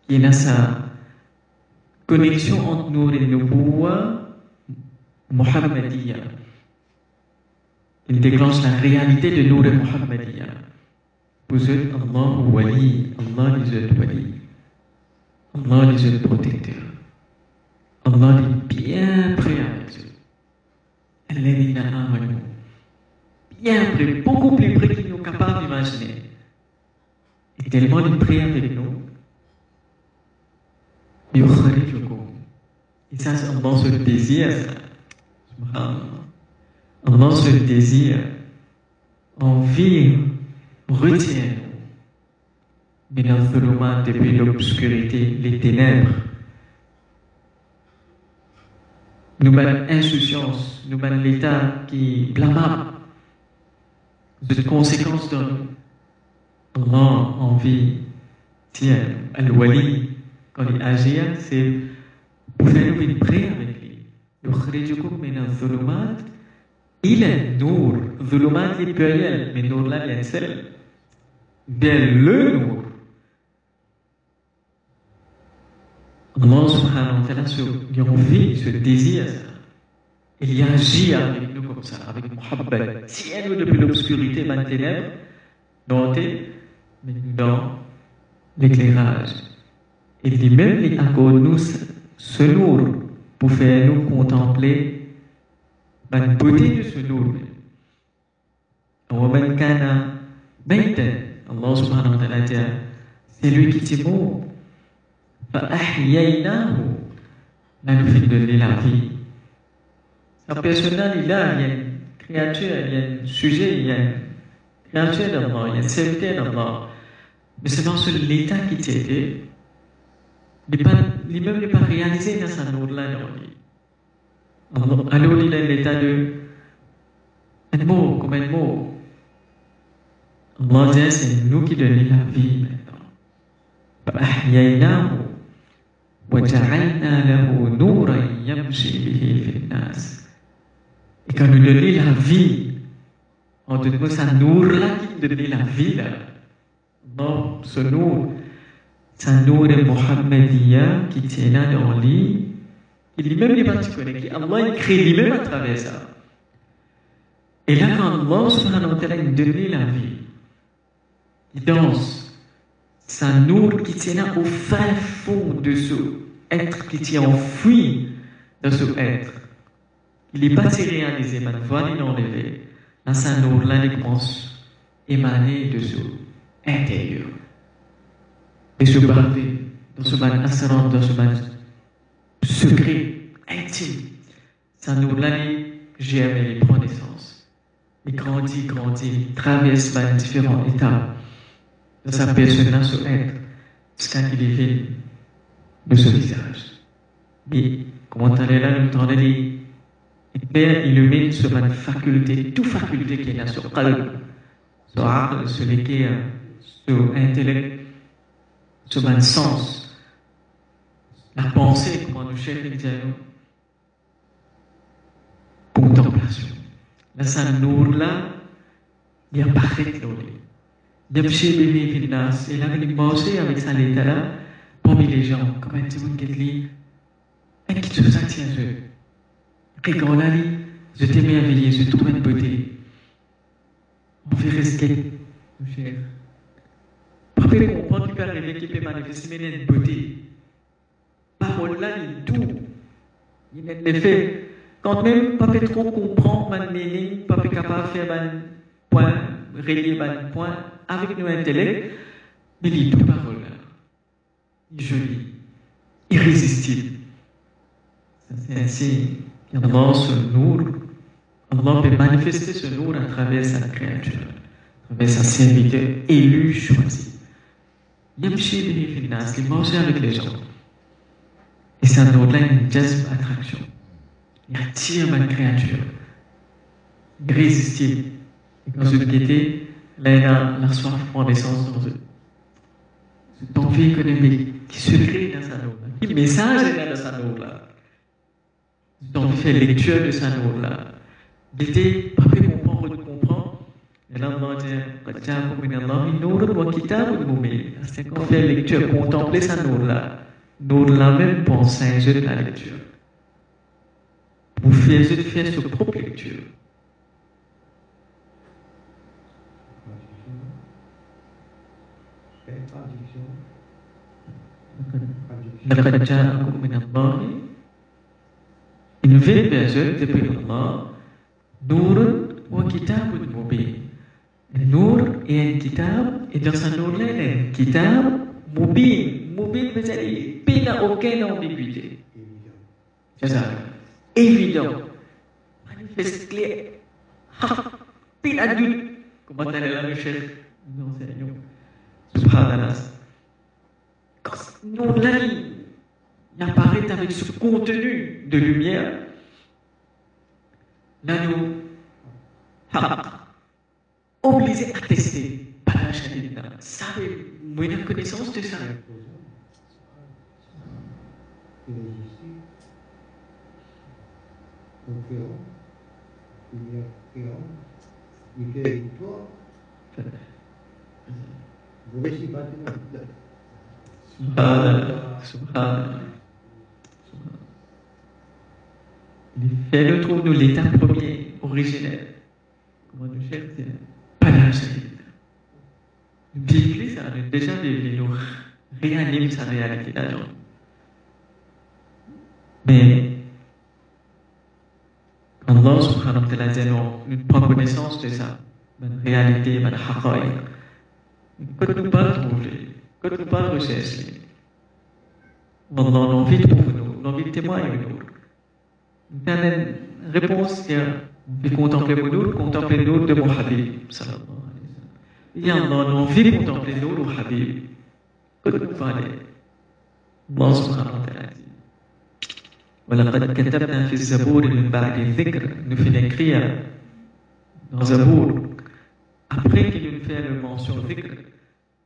qui a sa connexion entre nous et Muhammadiyya. Il déclenche la réalité de nous et Muhammadiyya. Vous êtes Allah wali, Allah les êtes wali. Allah les êtes protecteur. Allah est bien prêt avec eux. Bien prêt, beaucoup plus près qu'ils nous capables d'imaginer et tellement il prie avec nous. Et ça, c'est Allah se désir. Allah se désir, envie, retient mais dans ce moment, depuis l'obscurité, les ténèbres, nous mène insouciance, nous mène l'état qui blâmable, de conséquences de Allah envie, tiens, Al-Wali, quand il agit, c'est pour faire une prière avec lui. يخرجكم من الظلمات إلى النور ظلمات est pluriel mais nour là vient seul vers le nour Allah subhanahu wa ta'ala se envie, se désire ça il agit avec nous comme ça avec Muhammad tiens-nous depuis l'obscurité maintenant notez mais dans l'éclairage. Il dit même, il accorde nous ce nour pour faire nous contempler la beauté de ce nour. ومن كان ميتا الله سبحانه وتعالى dit c'est lui qui est mort فأحييناه là nous fait donner la vie sa personne il a une créature, il y a un sujet, il y a une créature d'Allah, il y a une serviteur d'Allah. Mais c'est dans ce l'état qui t'aide. Lui-même n'est pas l'immeuble n'est pas réalisé dans sa nourla Alors, il est dans l'état de un mot comme un mot. Allah c'est nous qui donnons la vie maintenant. Et quand nous donnons la vie, on donne ça nourla qui donne la vie. Non, ce nour, c'est un nour Mohammedia qui tient dans lui, qui lui-même n'est pas connaît, qui Allah il crée lui-même à travers ça. Et là, quand Allah subhanahu wa ta'ala donne la vie, il danse, un nour qui tient là au fin fond de ce être qui tient enfoui dans ce être. Il n'est pas réalisé, mais voilà, il enlevé. Là, un nour là, il commence émaner de ce intérieur. Et se barber dans ce mal ascendant, dans ce mal secret, intime. Un nour là, germe, il prend naissance. Il grandit, grandit, il traverse par différents états de sa personne, ce être, jusqu'à qu'il est de ce visage. Mais, comment allez là, nous entendons Père illumine sur ma faculté, toute faculté qui est là, sur qalb, sur aql, sur l'équerre, sur intellect, sur mon sens, la pensée, comment nous cherchons contemplation. Là, ça nous là, il y a parfait lui. Depuis bébé Vilnas, et là, il manger avec sa lettre parmi les gens, comme un petit qui est et qui se eux. Quand on a dit, je t'ai merveillé, je trouve une beauté. On fait risquer, mon cher. Papa comprend qu'il peut arriver, qu'il peut manifester, y a une beauté. Parole là, il est doux. Il est l'effet. Quand même, papa trop comprend ma meaning, capable de faire un point, relier un point avec nos intellect, mais il doux parole là. Il joli, irrésistible. C'est ainsi. Allah, ce nour, Allah peut manifester ce nour à travers sa créature, à travers sa serviteur élu, choisi. Il mange avec les gens. Et c'est un nour-là, une jazz attraction. Il attire ma créature. Irrésistible. Et quand je guettais, là, il a la soif prend naissance dans eux. Cette envie économique qui se crée dans sa nour. Quel message est dans sa nour-là donc, fait lecture de sa nour-là. Il Et là, on va dire, c'est qu'on fait lecture, contempler sa nour-là. Nour-là même pense à de la lecture. Vous faites faire sa propre lecture. لقد جاءكم من الله une vraie personne depuis Allah, Nour wa kitab mubin. Nour est un kitab, et dans ce nour-là, un kitab mubin. Mubin veut dire il n'a aucune ambiguïté. C'est ça. Évident. Manifeste clair. Pile adulte. Comment elle est le chef Non, c'est Subhanallah. Nour-là, il apparaît avec ce contenu de lumière. Là, nous, obligés à tester. Ça, moi, une connaissance de ça. Subhanallah, subhanallah. Elle retrouve nous l'état premier, originel. Comment Pas la Bible, ça a déjà devenu nous réanime sa réalité d'argent. Mais Allah subhanahu wa ta'ala nous prenons connaissance de ça, la réalité, la haqaï, que nous pas trouver, que nous pas rechercher. Allah a envie de trouver nous, l'envie de témoigner nous. Then réponse, c'est في كونتمبلي كونتمبلي النور دو مو حبيب صلى الله عليه وسلم يلا نوفي كونتمبلي النور حبيب كتب عليه الله سبحانه وتعالى ولقد كتبنا في الزبور من بعد الذكر nous fait l'écrire dans Zabour après qu'il nous fait le mention ذكر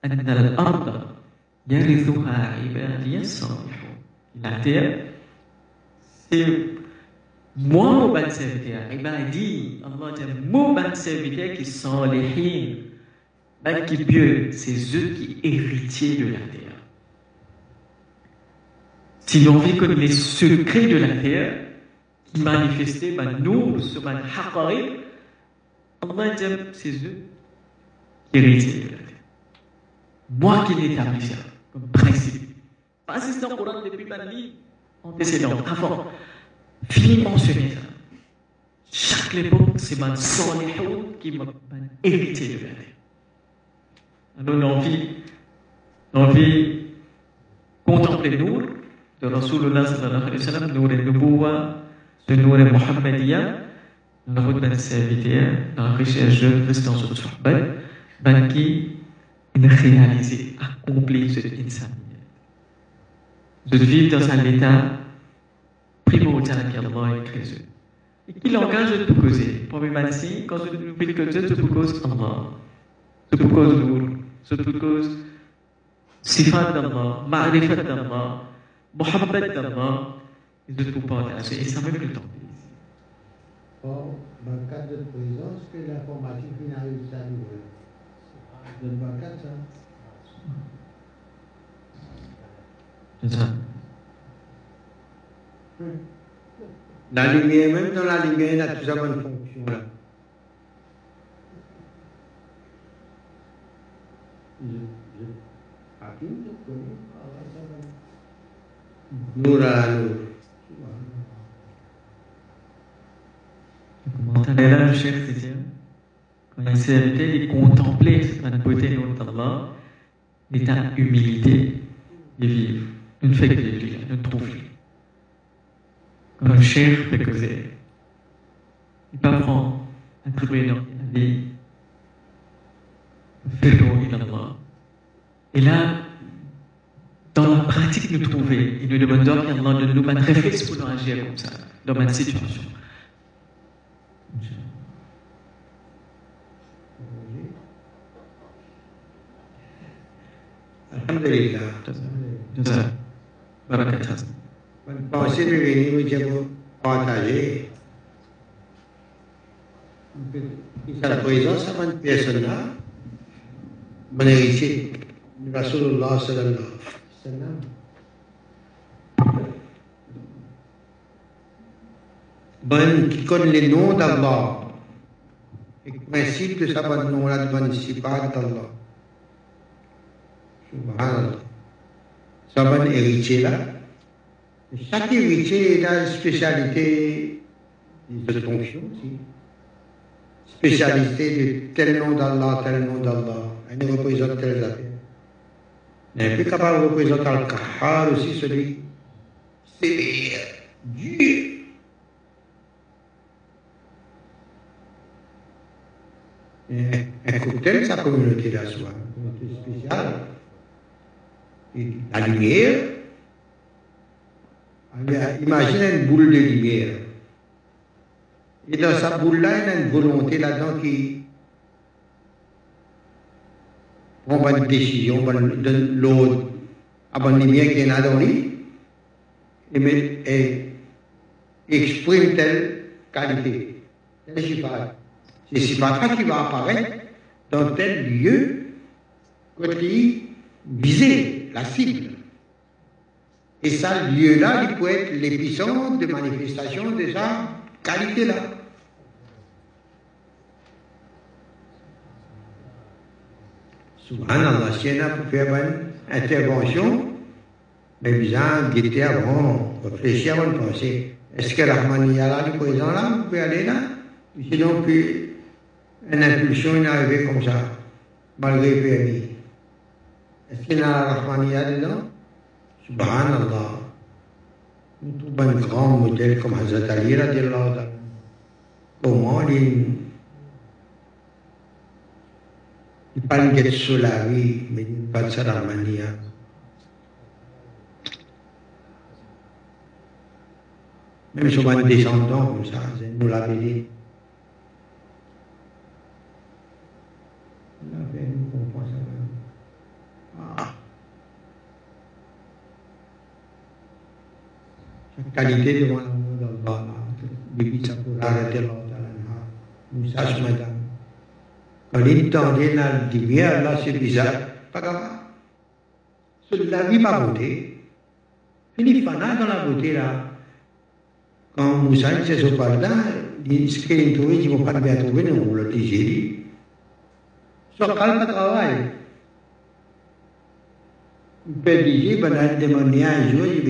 أن الأرض يرثها عبادي الصالحون la terre c'est moins mauvais serviteurs. Eh ben, Ibadi, Allah dit mauvais serviteurs qui sont les hymnes, ben qui pieux, c'est eux qui héritiers de la terre. Si l'on veut connaître les secrets de la terre, qui manifestaient par nous sur un haqari, Allah dit c'est eux qui héritiers de la terre. Moi qui l'établis comme principe. Pas si c'est dans le Coran depuis ma vie antécédente, avant. Ça. Chaque époque, c'est ben son qui m'a hérité de. Alors l'envie, l'envie contempler nous, de Rasulullah Nour al-Nubuwa, de al-Muhammadiyya, dans la route d'un serviteur, la richesse Sohbat, ben qui réalisé, accompli cette insanité. De vivre dans un état primordial qu'Allah est créé. Et qui l'engage de tout causer. Problématique, quand je nous prie que Dieu, pour cause Allah. C'est pour cause Nour. C'est pour cause Sifat d'Allah, Ma'rifat d'Allah, Mohammed d'Allah, et de tout partager. Et ça même le temps. Or, dans le cadre de présence, que l'informatique finalise ça nous. Dans le cadre ça. C'est ça. La lumière, même dans la lumière, il a ça bonne fonction là. Nour à Nour. Le disait, quand il s'est arrêté, il contemplait cette beauté de Allah, l'état humilité de vivre, une fête de vie, une. Fait causer. Il prendre un trouver. Fais-le, Allah. Et là, dans la pratique nous trouver, il nous demande de nous mettre réflexe pour agir comme ça, dans ma situation. De venir nous dire pour partager. Ici, la présence à une personne là, mon héritier, Rasulullah sallallahu alayhi wa sallam. Bon, qui connaît les noms d'Allah. Et le principe de sa bonne nom là, de bonne sifat d'Allah. Subhanallah. Sa bonne héritier là. Chaque héritier a une spécialité de fonction aussi. Spécialité de tel nom d'Allah, tel nom d'Allah. Il représente telle affaire. Il est plus capable de représenter Al-Kahar aussi, celui sévère, dur. Un cocktail, sa communauté là, soit une communauté spéciale. Et la lumière, Imagine une boule de lumière. Et dans sa boule-là, il y a une volonté là-dedans qui prend une décision, donne l'autre à bonne lumière qui est là dans lui, et, met, et exprime telle qualité. C'est ce sifat qui va apparaître dans tel lieu, côté visé, la cible. Et ça, lieu-là, il peut être l'épicentre de manifestation de sa qualité-là. Subhanallah, si on a pu faire une intervention, mais bien guetter avant, réfléchir avant de penser. Est-ce que Rahmaniya du présent là, vous pouvez aller là? Sinon, puis, une impulsion est arrivée comme ça, malgré le permis. Est-ce qu'il y a la dedans Subhanallah. Nous trouvons un grand modèle comme Hazrat Ali, radiallahu ta'ala. comment il il parle de sur la vie, mais il parle de ça dans la manière. Même sur un descendant comme ça, nous l'avons dit. Nous l'avons nous comprend ça. Ah. Sa qualité devant l'amour d'Allah, Bibi Sakura, radiallahu ta'ala, Moussa Madame. Quand il tendait dans le divers, là, c'est bizarre. Pas grave. C'est la vie pas beauté. Fini fana dans la beauté, là. Quand Moussa s'est sauvé là, il se qu'il trouvé, il ne vont pas bien trouver, on l'a dit. Sur calme travail. Il peut dire, ben, il demande un jour, il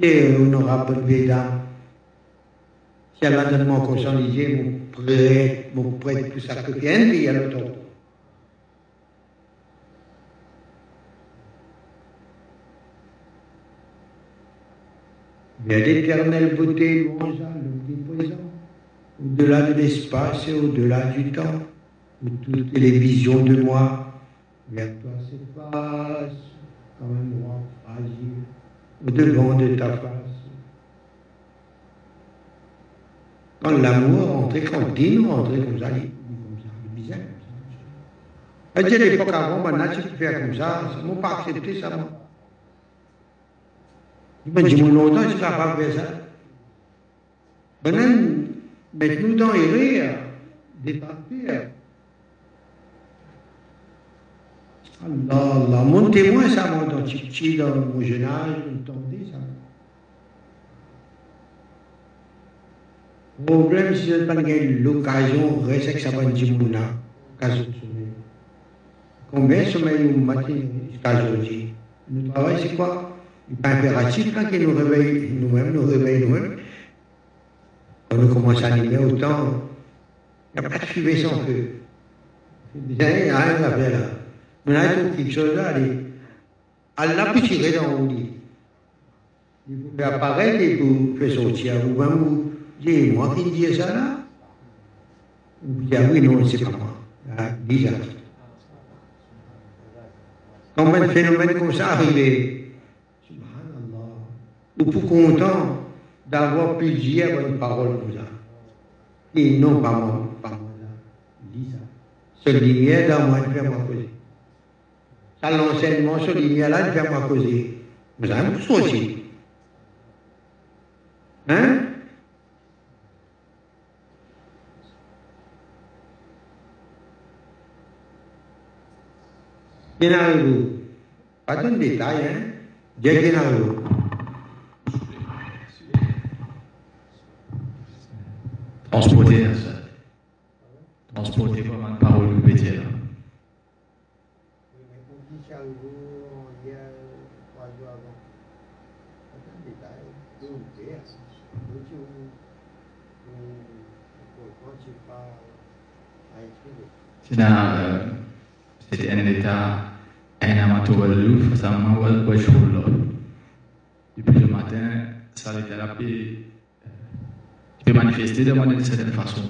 va où Et on aura pas de bédard. Si Allah donne mon mon prêtre, mon prêtre plus sacrifié, il y a le temps. Il y a l'éternelle beauté, louange, le présent, au-delà de l'espace et au-delà du temps, où toutes les visions de moi vers toi s'effacent comme un roi fragile de ta face. Quand l'amour rentrait, quand Dino rentrait comme ça, il il bizarre. À l'époque avant, maintenant ça m'a pas accepté ça, moi. Il m'a dit, mon longtemps, je ne pas faire ça. Maintenant, mettez-nous dans les rires, des papiers. Allah, Allah, mon témoin, ça, moi, dans Tchitchi, dans mon jeune âge, entendez ça. Le problème, c'est que pas l'occasion, reste avec ça, bon, Jimouna, occasion de sommeil. Combien de sommeil au matin jusqu'à aujourd'hui? Le travail, c'est quoi? Il n'est pas impératif quand il nous réveille nous-mêmes, nous réveille nous-mêmes. Quand on commence à animer autant, il n'y a pas de fumée sans feu. Il n'y a rien à faire là. Quelque chose là, Allah peut tirer dans le lit. Il peut apparaître et vous faire sortir. Vous même vous dites, moi qui dis ça là Vous dites, oui, non, c'est pas moi. Ah, bizarre. Combien de phénomènes comme ça arrivent Subhanallah. Ou pour content d'avoir pu dire une parole comme ça. Et non, pas moi, pas moi là. Dis ça. Ce lumière dans moi, Ça, l'enseignement sur lumière-là, il fait moi causer. Vous avez beaucoup aussi. Hein? Arrivé. Pas de détail, hein? Bien arrivé. Transporter ça. Transporter par une parole ou pétier là. C'est dans, euh, c'était un état, un amatoualou, ça m'a wajhullah. Depuis le matin, ça rappelé, je peux manifester de d'une certaine façon.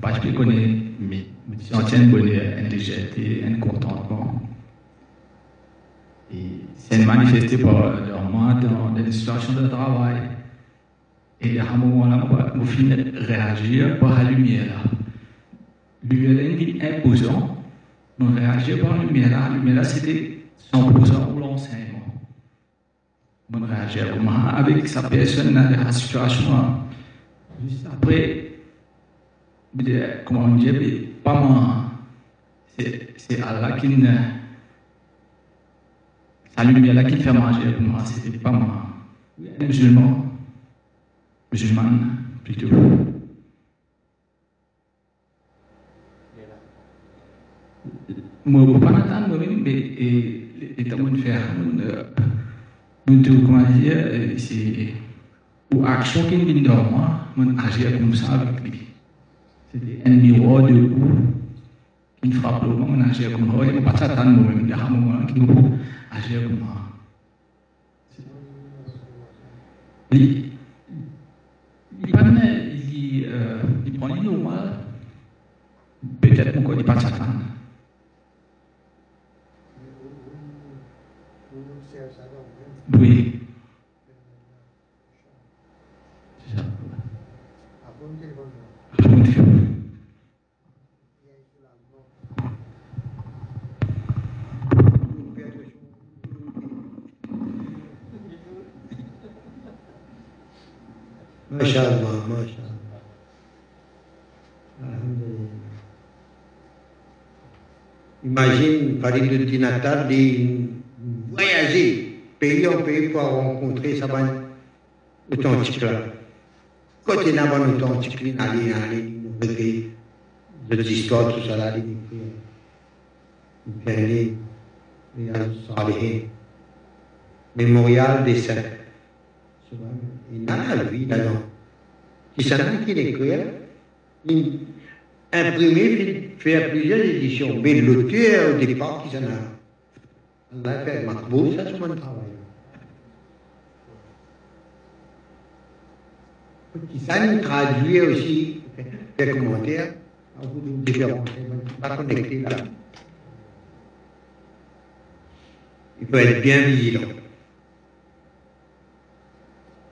Parce que je connais, mais je bonheur, une légèreté, un contentement. Et c'est manifesté par moi dans des situations de travail. Et à un moment-là, je finis de réagir par la lumière. Lumière est imposant. Je réagis par lumière. Lumière, c'était 100% pour l'enseignement. Je réagis avec sa personne dans la situation. Juste après, comment dire, pas moi. C'est Allah qui ne. Sa lumière qui fait manger pour moi, c'était pas moi. Un musulman, musulmane plutôt. Moi, je ne peux pas attendre moi-même, mais les temps de faire, nous comment dire, c'est. Ou action qui vient dans moi, je agir comme ça avec lui. C'était un miroir de goût qui me frappe le moment, on agir comme ça. Il ne pas s'attendre moi-même, il y a un moment qui nous agir comme ça. Il n'y a pas de prend une normal. Peut-être qu'on connaît pas sa femme. Oui. C'est ça. Masha'Allah, Masha'Allah. Alhamdulillah. Imagine, par le natal, de voyager pays en pays pour rencontrer sa bonne authentique. Quand il y a une bonne authentique, il y a histoires, tout ça il a mémorial des saints. Il y a la vie là-dedans. Qui s'en a qui l'écrit, il plusieurs éditions. Mais l'auteur au départ, qui s'en a. A fait ça. S'en traduit aussi, fait commentaires, différents, pas connecté là. Il faut être bien vigilant.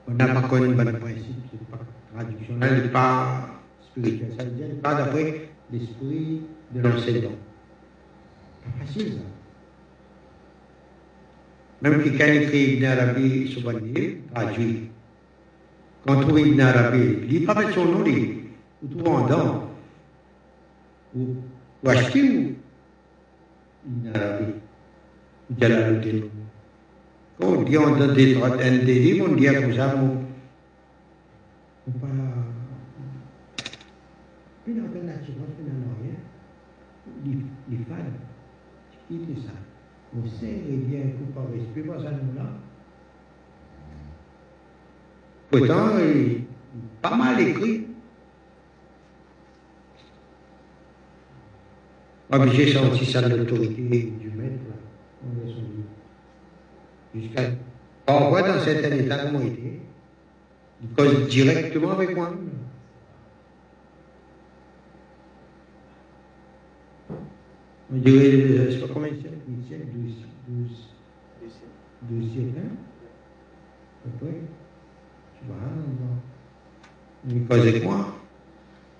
On n'a pas connu le principe, c'est pas traditionnel, c'est pas spirituel. Ça veut dire pas d'après l'esprit de l'enseignant. Facile ça. Même quelqu'un écrit Ibn Arabi Soubani, traduit. Quand trouve Ibn Arabi, il dit pas son nom, il ou acheter ou? Quand on dit on des, livres, on dit on pas. Puis dans la nature, on n'a rien. Les qui ça? On sait et bien un coup. Pourtant, il pas mal écrit. Ah, mais j'ai senti ça de l'autorité du maître, là. On est son livre. Jusqu'à. Dans certains états, comment il était Il cause directement avec moi. On dirait, je ne sais pas combien de siècles, 8 siècles, 12, 12, 12 siècles, hein il cause avec moi.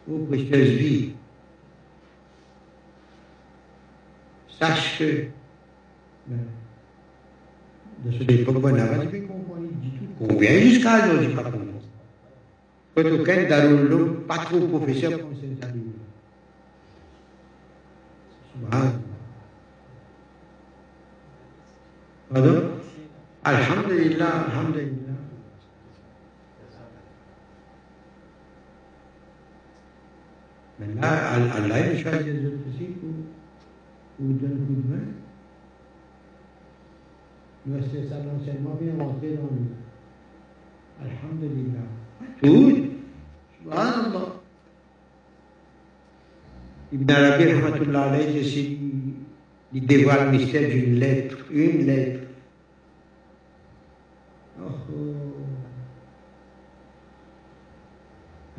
Ô précieuse vie, sache que ben, de compris du tout. Combien jusqu'à aujourd'hui, pas. Quand aucun d'Aroulou, pas trop professeur comme c'est. Pardon? Alhamdulillah, Alhamdulillah. Maintenant, Allah il choisit les autres aussi pour vous donner un coup de main. Nous, c'est ça l'enseignement bien rentré dans nous. Alhamdulillah. Tout. Subhanallah. Ibn Arabi, rahmatullah alayhi, il dévoile le mystère d'une lettre, une lettre. Oh, oh. C'est Allah subhanahu quand yakun. Le sukun là, quand c'est programmé là pour tout, tout,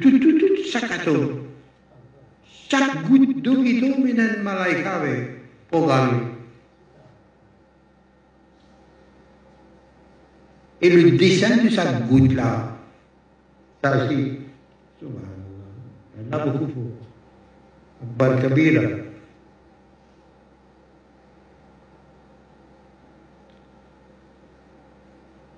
tout, tout, chaque atome, chaque goutte d'eau qui tombe, il y a un malaïka avec programmé. Et le dessin de chaque goutte là, ça aussi, subhanallah, il y en a beaucoup pour. Abba Kabira. Nous frères Azad, pas pressé là. Ici, là, hein? Correct. Il y a un petit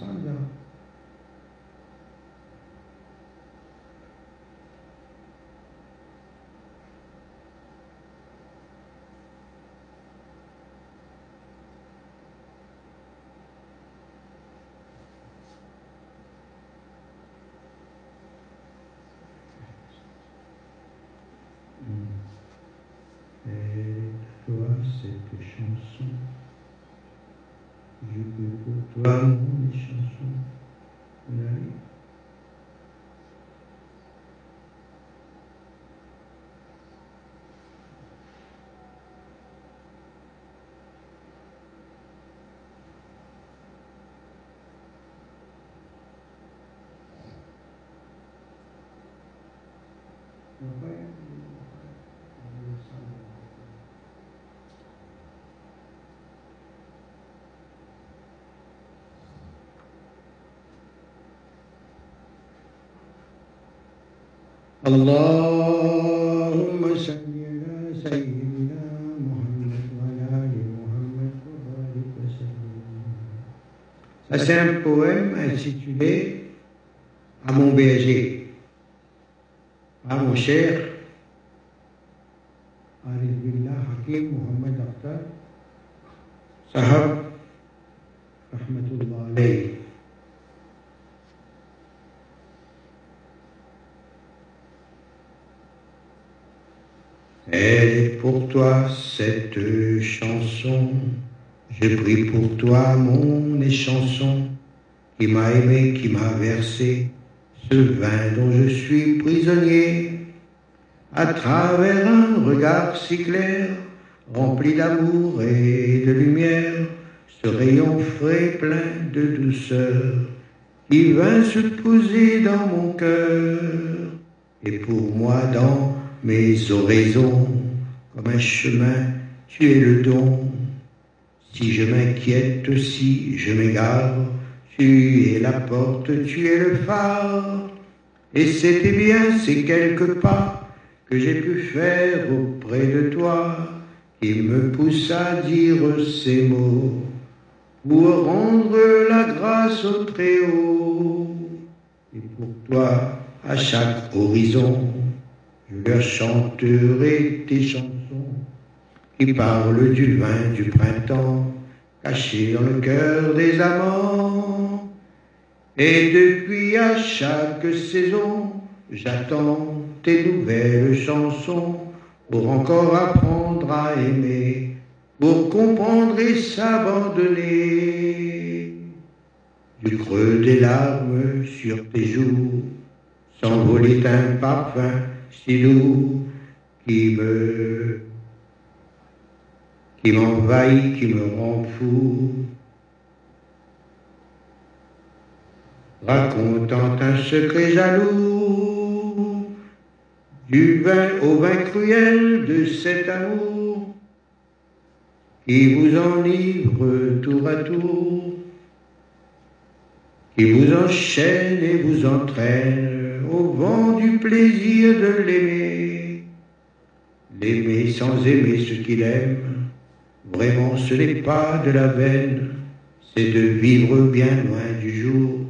dans l'adolescence, là. chansons. Je peux pour toi mon chansons. Oui. اللهم صل على سيدنا محمد وعلى آل محمد وبارك وسلم. Ça, c'est un poème intitulé À mon berger, à mon cher cette chanson. Je prie pour toi mon échanson qui m'a aimé, qui m'a versé ce vin dont je suis prisonnier. À travers un regard si clair, rempli d'amour et de lumière, ce rayon frais plein de douceur qui vint se poser dans mon cœur et pour moi dans mes oraisons, comme un chemin, tu es le don. Si je m'inquiète, si je m'égare, tu es la porte, tu es le phare. Et c'était bien ces quelques pas que j'ai pu faire auprès de toi, qui me pousse à dire ces mots pour rendre la grâce au Très-Haut. Et pour toi, à chaque horizon, je leur chanterai tes chansons qui parlent du vin du printemps caché dans le cœur des amants. Et depuis à chaque saison, j'attends tes nouvelles chansons pour encore apprendre à aimer, pour comprendre et s'abandonner. Du creux des larmes sur tes joues, s'envolait un parfum si doux qui me qui m'envahit, qui me rend fou. Racontant un secret jaloux, du vin au vin cruel de cet amour, qui vous enivre tour à tour, qui vous enchaîne et vous entraîne au vent du plaisir de l'aimer, l'aimer sans aimer ce qu'il aime Vraiment, ce n'est pas de la veine, c'est de vivre bien loin du jour,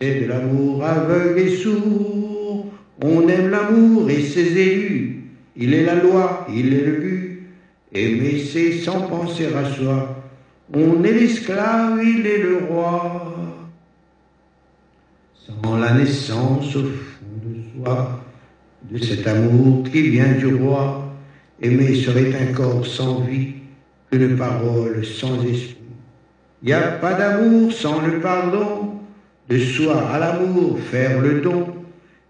c'est de l'amour aveugle et sourd. On aime l'amour et ses élus, il est la loi, il est le but. Aimer, c'est sans penser à soi. On est l'esclave, il est le roi. Sans la naissance au fond de soi, de cet amour qui vient du roi, aimer serait un corps sans vie une parole sans esprit. Il n'y a pas d'amour sans le pardon, de soi à l'amour faire le don.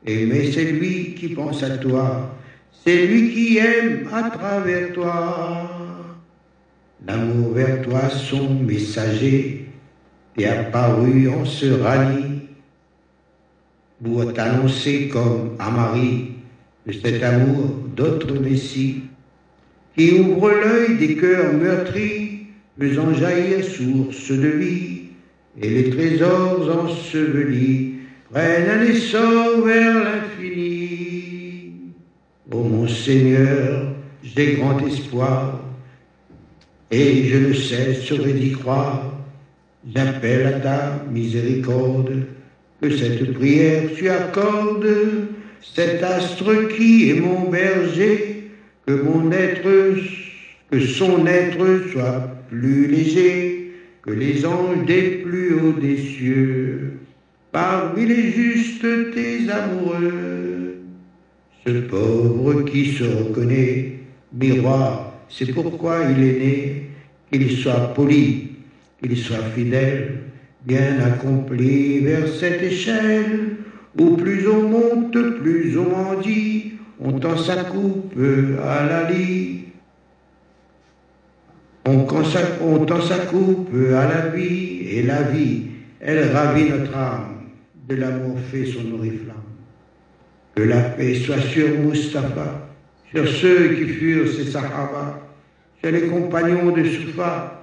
Aimer, c'est lui qui pense à toi, c'est lui qui aime à travers toi. L'amour vers toi, son messager, est apparu en ce rallye pour t'annoncer comme à Marie de cet amour d'autres messies qui ouvre l'œil des cœurs meurtris, faisant jaillir source de vie, et les trésors ensevelis prennent un essor vers l'infini. Ô mon Seigneur, j'ai grand espoir, et je ne cesserai d'y croire. J'appelle à ta miséricorde, que cette prière tu accordes, cet astre qui est mon berger, que mon être, que son être soit plus léger que les anges des plus hauts des cieux, parmi les justes tes amoureux. Ce pauvre qui se reconnaît, miroir, c'est pourquoi il est né, qu'il soit poli, qu'il soit fidèle, bien accompli vers cette échelle, où plus on monte, plus on en dit, on tend sa coupe à la. On, sa coupe à la vie, et la vie, elle ravit notre âme, de l'amour fait son oriflamme. Que la paix soit sur Mustapha, sur ceux qui furent ses Sahaba, sur les compagnons de Soufa,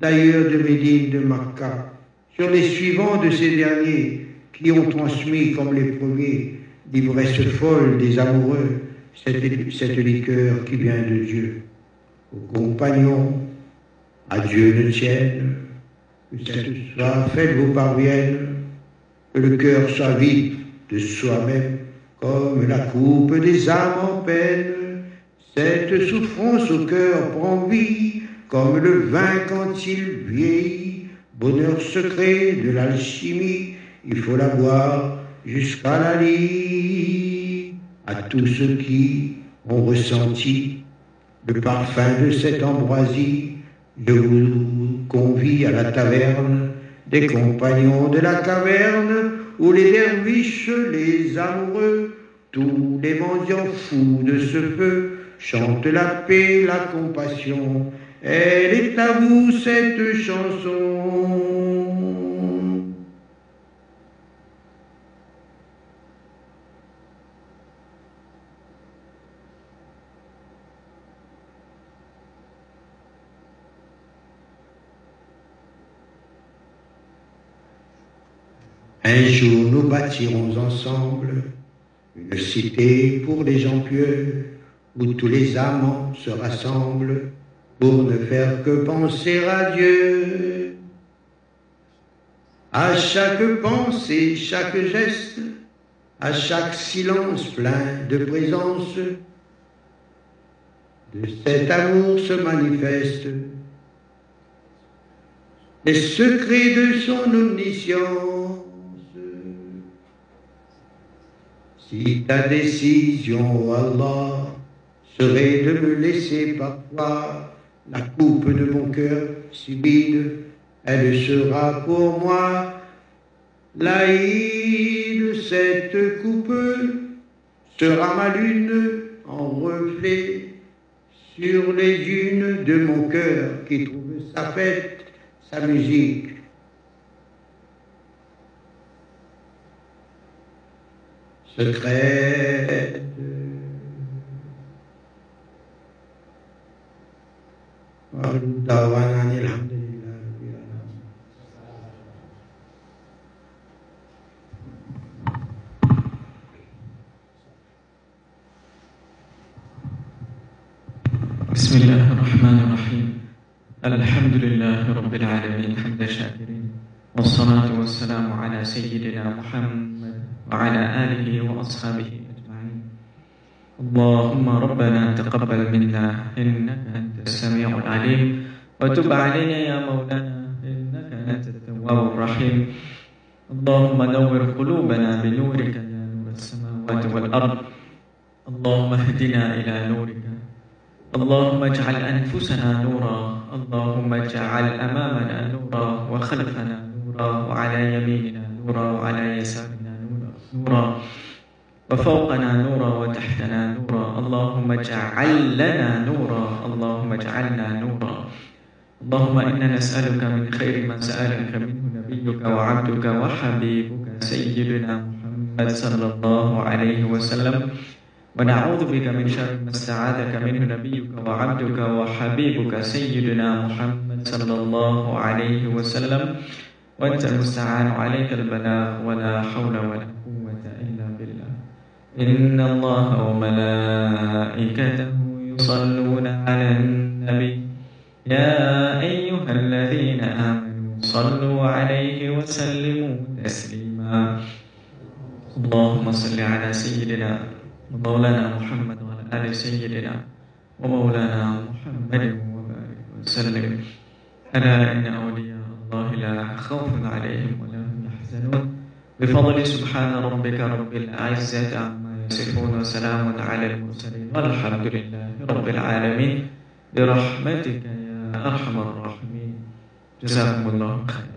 d'ailleurs de Médine, de Makkah, sur les suivants de ces derniers qui ont transmis comme les premiers l'ivresse folle des amoureux, cette, cette liqueur qui vient de Dieu. Aux compagnons, à Dieu ne tienne, que cette soif faite vous parvienne, que le cœur soit vide de soi-même, comme la coupe des âmes en peine. Cette souffrance au cœur prend vie, comme le vin quand il vieillit. Bonheur secret de l'alchimie, il faut la boire jusqu'à la lie. À tous ceux qui ont ressenti le parfum de cette ambroisie, je vous convie à la taverne des compagnons de la caverne, où les derviches, les amoureux, tous les mendiants fous de ce feu chantent la paix, la compassion. Elle est à vous cette chanson. Un jour nous bâtirons ensemble une cité pour les gens pieux, où tous les amants se rassemblent pour ne faire que penser à Dieu. À chaque pensée, chaque geste, à chaque silence plein de présence, de cet amour se manifeste les secrets de son omniscience. Si ta décision, Allah, serait de me laisser parfois la coupe de mon cœur si vide, elle sera pour moi l'Aïd. Cette coupe sera ma lune en reflet sur les dunes de mon cœur qui trouve sa fête, sa musique. العالمين بسم الله الرحمن الرحيم الحمد لله رب العالمين حمد شاكرين والصلاة والسلام على سيدنا محمد وعلى آله وأصحابه أجمعين. اللهم ربنا تقبل منا إنك أنت السميع العليم. وتب علينا يا مولانا إنك أنت التواب الرحيم. اللهم نور قلوبنا بنورك يا نور السماوات والأرض. اللهم اهدنا إلى نورك. اللهم اجعل أنفسنا نورا. اللهم اجعل أمامنا نورا. وخلفنا نورا. وعلى يميننا نورا. وعلى يسارنا نورا. وفوقنا نورا وتحتنا نورا. اللهم اجعل لنا نورا. اللهم اجعلنا نورا. اللهم إنا نسألك من خير ما سألك منه نبيك وعبدك وحبيبك سيدنا محمد صلى الله عليه وسلم. ونعوذ بك من شر ما استعاذك منه نبيك وعبدك وحبيبك سيدنا محمد صلى الله عليه وسلم. وأنت المستعان عليك البلاغ. ولا حول ولا قوة إن الله وملائكته يصلون على النبي. يا أيها الذين آمنوا صلوا عليه وسلموا تسليما. اللهم صل على سيدنا ومولانا محمد وعلى آل سيدنا ومولانا محمد وبارك وسلم. ألا إن أولياء الله لا خوف عليهم ولا هم يحزنون. بفضل سبحان ربك رب العزة عما يصفون وسلام على المرسلين. والحمد لله رب العالمين. برحمتك يا أرحم الراحمين. جزاكم الله خيرا.